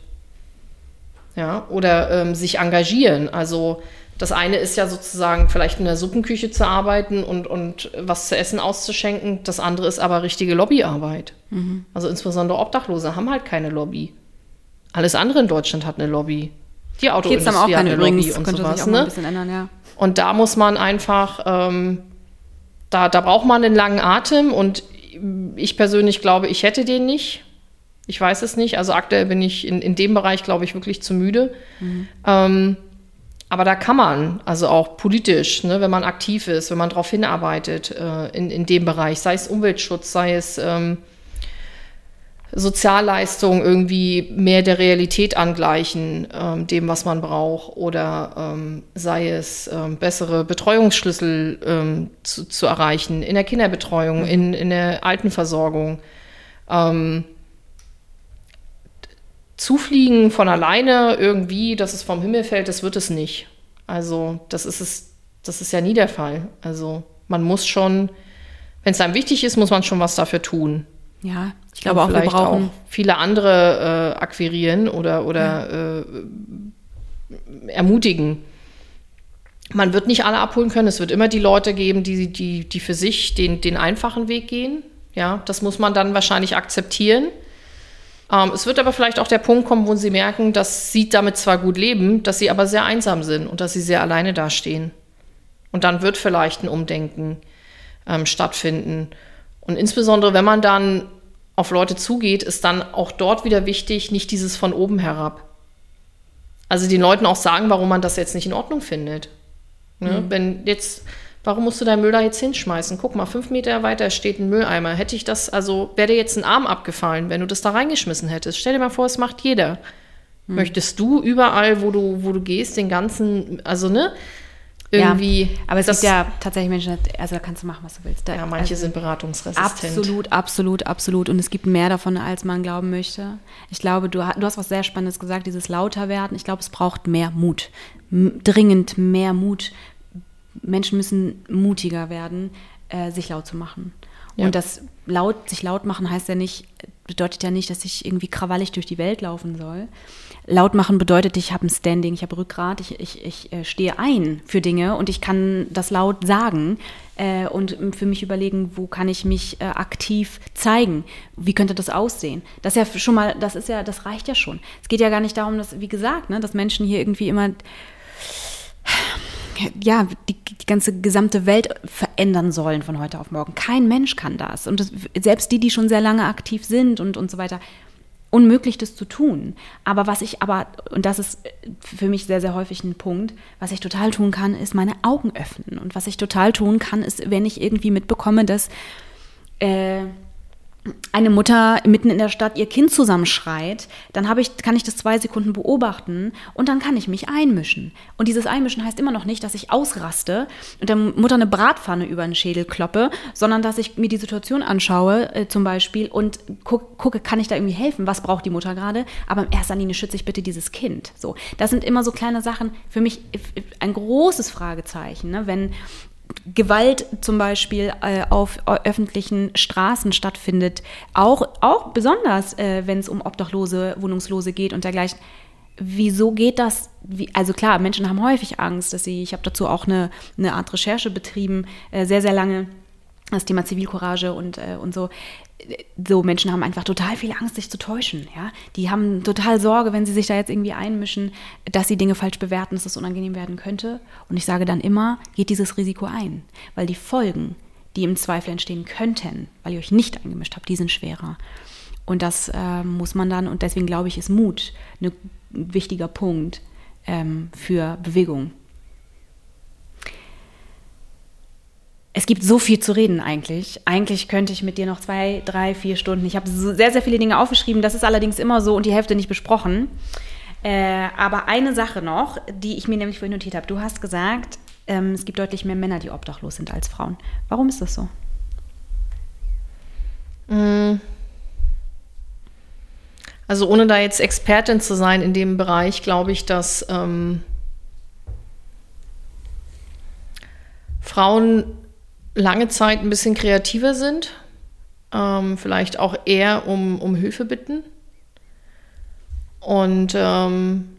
Ja, oder ähm, sich engagieren. Also das eine ist ja sozusagen vielleicht in der Suppenküche zu arbeiten und, und was zu essen auszuschenken. Das andere ist aber richtige Lobbyarbeit. Mhm. Also insbesondere Obdachlose haben halt keine Lobby. Alles andere in Deutschland hat eine Lobby. Die Autoindustrie auch hat eine übrigens, und könnte sowas. sich auch Ne? ein bisschen ändern, ja. Und da muss man einfach, ähm, da, da braucht man einen langen Atem und ich persönlich glaube, ich hätte den nicht. Ich weiß es nicht. Also aktuell bin ich in, in dem Bereich, glaube ich, wirklich zu müde. Ähm, aber da kann man, also auch politisch, ne, wenn man aktiv ist, wenn man darauf hinarbeitet, äh, in, in dem Bereich, sei es Umweltschutz, sei es ähm, Sozialleistungen irgendwie mehr der Realität angleichen, ähm, dem, was man braucht, oder ähm, sei es ähm, bessere Betreuungsschlüssel ähm, zu, zu erreichen in der Kinderbetreuung, in, in der Altenversorgung. Ähm, zufliegen von alleine irgendwie, dass es vom Himmel fällt, das wird es nicht. Also das ist es, das ist ja nie der Fall. Also man muss schon, wenn es einem wichtig ist, muss man schon was dafür tun. Ja, ich glaube auch, wir brauchen. auch viele andere äh, akquirieren oder, oder äh, ermutigen. Man wird nicht alle abholen können. Es wird immer die Leute geben, die, die, die für sich den, den einfachen Weg gehen. Ja, das muss man dann wahrscheinlich akzeptieren. Ähm, es wird aber vielleicht auch der Punkt kommen, wo sie merken, dass sie damit zwar gut leben, dass sie aber sehr einsam sind und dass sie sehr alleine dastehen. Und dann wird vielleicht ein Umdenken ähm, stattfinden. Und insbesondere, wenn man dann auf Leute zugeht, ist dann auch dort wieder wichtig, nicht dieses von oben herab. Also den Leuten auch sagen, warum man das jetzt nicht in Ordnung findet. Ne? Wenn jetzt, warum musst du deinen Müll da jetzt hinschmeißen? Guck mal, fünf Meter weiter steht ein Mülleimer. Hätte ich das, also wäre dir jetzt ein Arm abgefallen, wenn du das da reingeschmissen hättest. Stell dir mal vor, es macht jeder. Möchtest du überall, wo du, wo du gehst, den ganzen, also ne, irgendwie. ja, aber es das, gibt ja tatsächlich Menschen, also da kannst du machen, was du willst. Da, ja, manche also, sind beratungsresistent. Absolut, absolut, absolut. Und es gibt mehr davon, als man glauben möchte. Ich glaube, du, ha- du hast was sehr Spannendes gesagt, dieses lauter werden. Ich glaube, es braucht mehr Mut. M dringend mehr Mut. Menschen müssen mutiger werden, äh, sich laut zu machen. Und Ja. das laut, sich laut machen heißt ja nicht, bedeutet ja nicht, dass ich irgendwie krawallig durch die Welt laufen soll. Laut machen bedeutet, ich habe ein Standing, ich habe Rückgrat, ich, ich, ich äh, stehe ein für Dinge und ich kann das laut sagen äh, und für mich überlegen, wo kann ich mich äh, aktiv zeigen? Wie könnte das aussehen? Das ist ja schon mal, das ist ja, das reicht ja schon. Es geht ja gar nicht darum, dass, wie gesagt, ne, dass Menschen hier irgendwie immer ja, die, die ganze gesamte Welt verändern sollen von heute auf morgen. Kein Mensch kann das. Und das, selbst die, die schon sehr lange aktiv sind und, und so weiter, unmöglich, das zu tun. Aber was ich aber, und das ist für mich sehr, sehr häufig ein Punkt, was ich total tun kann, ist meine Augen öffnen. Und was ich total tun kann, ist, wenn ich irgendwie mitbekomme, dass äh, eine Mutter mitten in der Stadt ihr Kind zusammenschreit, dann habe ich, kann ich das zwei Sekunden beobachten und dann kann ich mich einmischen. Und dieses Einmischen heißt immer noch nicht, dass ich ausraste und der Mutter eine Bratpfanne über den Schädel kloppe, sondern dass ich mir die Situation anschaue, äh, zum Beispiel, und guck, gucke, kann ich da irgendwie helfen? Was braucht die Mutter gerade? Aber in erster Linie schütze ich bitte dieses Kind. So, das sind immer so kleine Sachen. Für mich ein großes Fragezeichen, ne? wenn Gewalt zum Beispiel äh, auf öffentlichen Straßen stattfindet, auch, auch besonders, äh, wenn es um Obdachlose, Wohnungslose geht und dergleichen. Wieso geht das? Wie, also klar, Menschen haben häufig Angst, dass sie, ich habe dazu auch eine, eine Art Recherche betrieben, äh, sehr, sehr lange, das Thema Zivilcourage und, äh, und so so Menschen haben einfach total viel Angst, sich zu täuschen. Ja? Die haben total Sorge, wenn sie sich da jetzt irgendwie einmischen, dass sie Dinge falsch bewerten, dass das unangenehm werden könnte. Und ich sage dann immer, geht dieses Risiko ein, weil die Folgen, die im Zweifel entstehen könnten, weil ihr euch nicht eingemischt habt, die sind schwerer. Und das äh, muss man dann, und deswegen glaube ich, ist Mut ein wichtiger Punkt ähm, für Bewegung. Es gibt so viel zu reden eigentlich. Eigentlich könnte ich mit dir noch zwei, drei, vier Stunden. Ich habe so sehr, sehr viele Dinge aufgeschrieben. Das ist allerdings immer so und die Hälfte nicht besprochen. Äh, aber eine Sache noch, die ich mir nämlich vorhin notiert habe. Du hast gesagt, ähm, es gibt deutlich mehr Männer, die obdachlos sind als Frauen. Warum ist das so? Mm. Also ohne da jetzt Expertin zu sein in dem Bereich, glaube ich, dass ähm, Frauen lange Zeit ein bisschen kreativer sind, ähm, vielleicht auch eher um, um Hilfe bitten. Und ähm,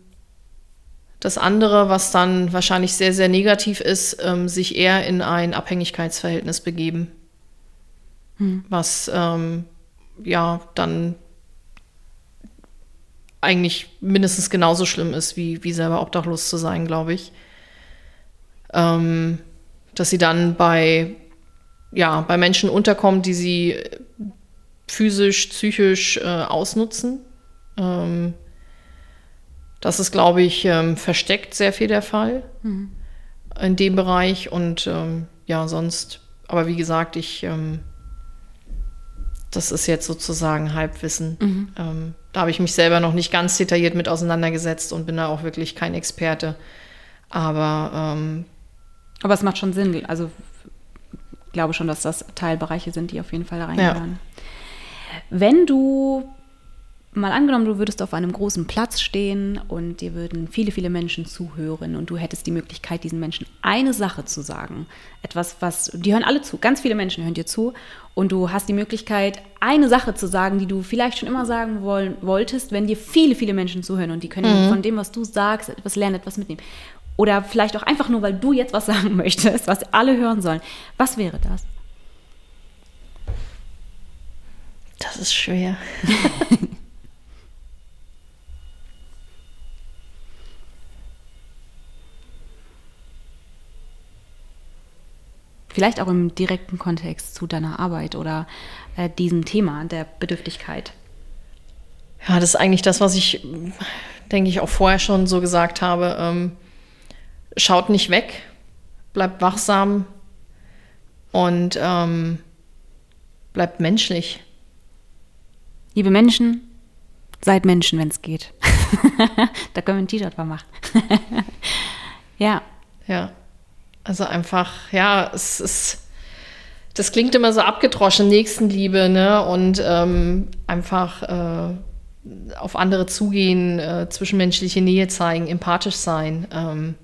das andere, was dann wahrscheinlich sehr, sehr negativ ist, ähm, sich eher in ein Abhängigkeitsverhältnis begeben. Hm. Was ähm, ja dann eigentlich mindestens genauso schlimm ist, wie, wie selber obdachlos zu sein, glaube ich. Ähm, dass sie dann bei, ja, bei Menschen unterkommt, die sie physisch, psychisch äh, ausnutzen. Ähm, das ist, glaube ich, ähm, versteckt sehr viel der Fall mhm. in dem Bereich. Und ähm, ja, sonst, aber wie gesagt, ich, ähm, das ist jetzt sozusagen Halbwissen. Mhm. Ähm, da habe ich mich selber noch nicht ganz detailliert mit auseinandergesetzt und bin da auch wirklich kein Experte. Aber ähm, aber es macht schon Sinn. Also glaube schon, dass das Teilbereiche sind, die auf jeden Fall da reingehören. Ja. Wenn du mal angenommen, du würdest auf einem großen Platz stehen und dir würden viele, viele Menschen zuhören und du hättest die Möglichkeit, diesen Menschen eine Sache zu sagen. Etwas, was, die hören alle zu, ganz viele Menschen hören dir zu und du hast die Möglichkeit, eine Sache zu sagen, die du vielleicht schon immer sagen wollen, wolltest, wenn dir viele, viele Menschen zuhören und die können mhm. von dem, was du sagst, etwas lernen, etwas mitnehmen. Oder vielleicht auch einfach nur, weil du jetzt was sagen möchtest, was alle hören sollen. Was wäre das? Das ist schwer. Vielleicht auch im direkten Kontext zu deiner Arbeit oder äh, diesem Thema der Bedürftigkeit. Ja, das ist eigentlich das, was ich, denke ich, auch vorher schon so gesagt habe. Ähm, schaut nicht weg, bleibt wachsam und ähm, bleibt menschlich. Liebe Menschen, seid Menschen, wenn es geht. da können wir ein T-Shirt von machen. ja. Ja. Also einfach, ja, es ist. Das klingt immer so abgedroschen, Nächstenliebe, ne? Und ähm, einfach äh, auf andere zugehen, äh, zwischenmenschliche Nähe zeigen, empathisch sein. Ähm,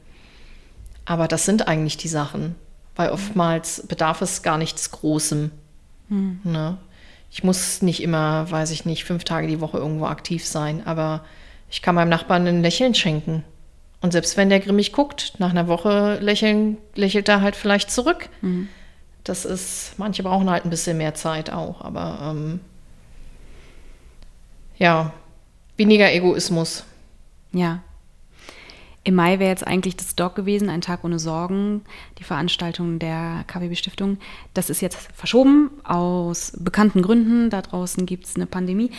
aber das sind eigentlich die Sachen, weil oftmals bedarf es gar nichts Großem. Hm. Ne? Ich muss nicht immer, weiß ich nicht, fünf Tage die Woche irgendwo aktiv sein, aber ich kann meinem Nachbarn ein Lächeln schenken. Und selbst wenn der grimmig guckt, nach einer Woche lächeln, lächelt er halt vielleicht zurück. Mhm. Das ist, manche brauchen halt ein bisschen mehr Zeit auch, aber ähm, ja, weniger Egoismus. Ja, im Mai wäre jetzt eigentlich das Dog gewesen, ein Tag ohne Sorgen, die Veranstaltung der KWB-Stiftung. Das ist jetzt verschoben aus bekannten Gründen. Da draußen gibt es eine Pandemie.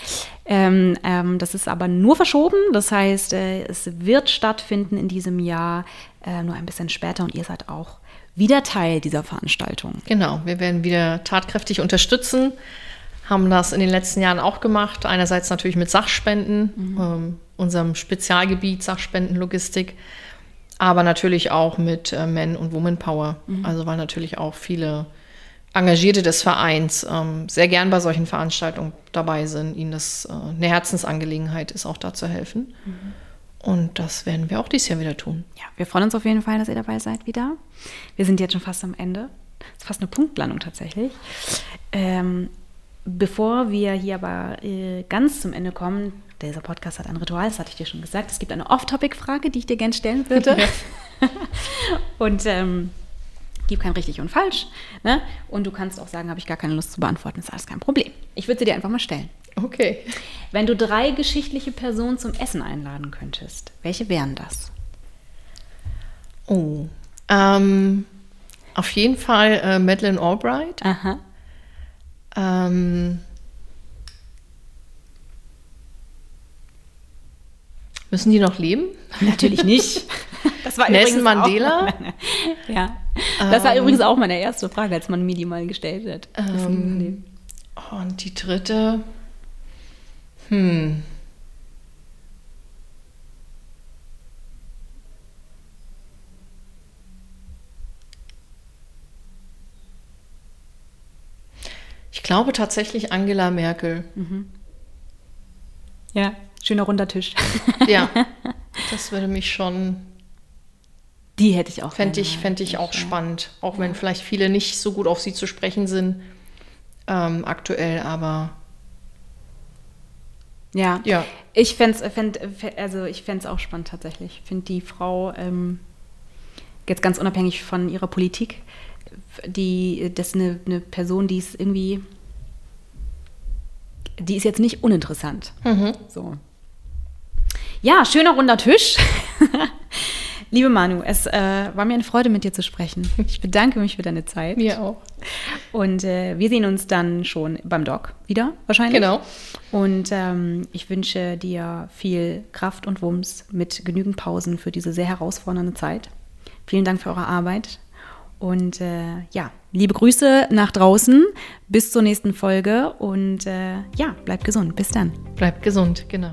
Ähm, ähm, das ist aber nur verschoben. Das heißt, äh, es wird stattfinden in diesem Jahr, äh, nur ein bisschen später. Und ihr seid auch wieder Teil dieser Veranstaltung. Genau, wir werden wieder tatkräftig unterstützen haben das in den letzten Jahren auch gemacht. Einerseits natürlich mit Sachspenden, mhm. ähm, unserem Spezialgebiet Sachspendenlogistik, aber natürlich auch mit äh, Men- und Woman-Power. Mhm. Also weil natürlich auch viele Engagierte des Vereins ähm, sehr gern bei solchen Veranstaltungen dabei sind, ihnen das äh, eine Herzensangelegenheit ist, auch da zu helfen. Mhm. Und das werden wir auch dieses Jahr wieder tun. Ja, wir freuen uns auf jeden Fall, dass ihr dabei seid wieder. Wir sind jetzt schon fast am Ende. Das ist fast eine Punktlandung tatsächlich. Ähm, bevor wir hier aber äh, ganz zum Ende kommen, dieser Podcast hat ein Ritual, das hatte ich dir schon gesagt. Es gibt eine Off-Topic-Frage, die ich dir gerne stellen würde. Ja. und ähm, gibt kein richtig und falsch. Ne? Und du kannst auch sagen, habe ich gar keine Lust zu beantworten, ist alles kein Problem. Ich würde sie dir einfach mal stellen. Okay. Wenn du drei geschichtliche Personen zum Essen einladen könntest, welche wären das? Oh. Ähm, auf jeden Fall äh, Madeleine Albright. Aha. Ähm, müssen die noch leben? Natürlich nicht. Das war Nelson Mandela. Meine, ja. Das war ähm, übrigens auch meine erste Frage, als man mir die mal gestellt hat. Ähm, und die dritte. Hm. Glaube tatsächlich Angela Merkel. Mhm. Ja, schöner runder Tisch. ja, das würde mich schon. Die hätte ich auch. Fände ich, fänd ich auch ja. spannend. Auch ja. wenn vielleicht viele nicht so gut auf sie zu sprechen sind ähm, aktuell, aber. Ja, ja. ich fände es fänd, also auch spannend tatsächlich. Ich finde die Frau, ähm, jetzt ganz unabhängig von ihrer Politik, die, das ist eine, eine Person, die ist irgendwie, die ist jetzt nicht uninteressant. Mhm. So. Ja, schöner runder Tisch. Liebe Manu, es äh, war mir eine Freude, mit dir zu sprechen. Ich bedanke mich für deine Zeit. Mir auch. Und äh, wir sehen uns dann schon beim Doc wieder, wahrscheinlich. Genau. Und ähm, ich wünsche dir viel Kraft und Wumms mit genügend Pausen für diese sehr herausfordernde Zeit. Vielen Dank für eure Arbeit. Und äh, ja, liebe Grüße nach draußen. Bis zur nächsten Folge. Und äh, ja, bleibt gesund. Bis dann. Bleibt gesund, genau.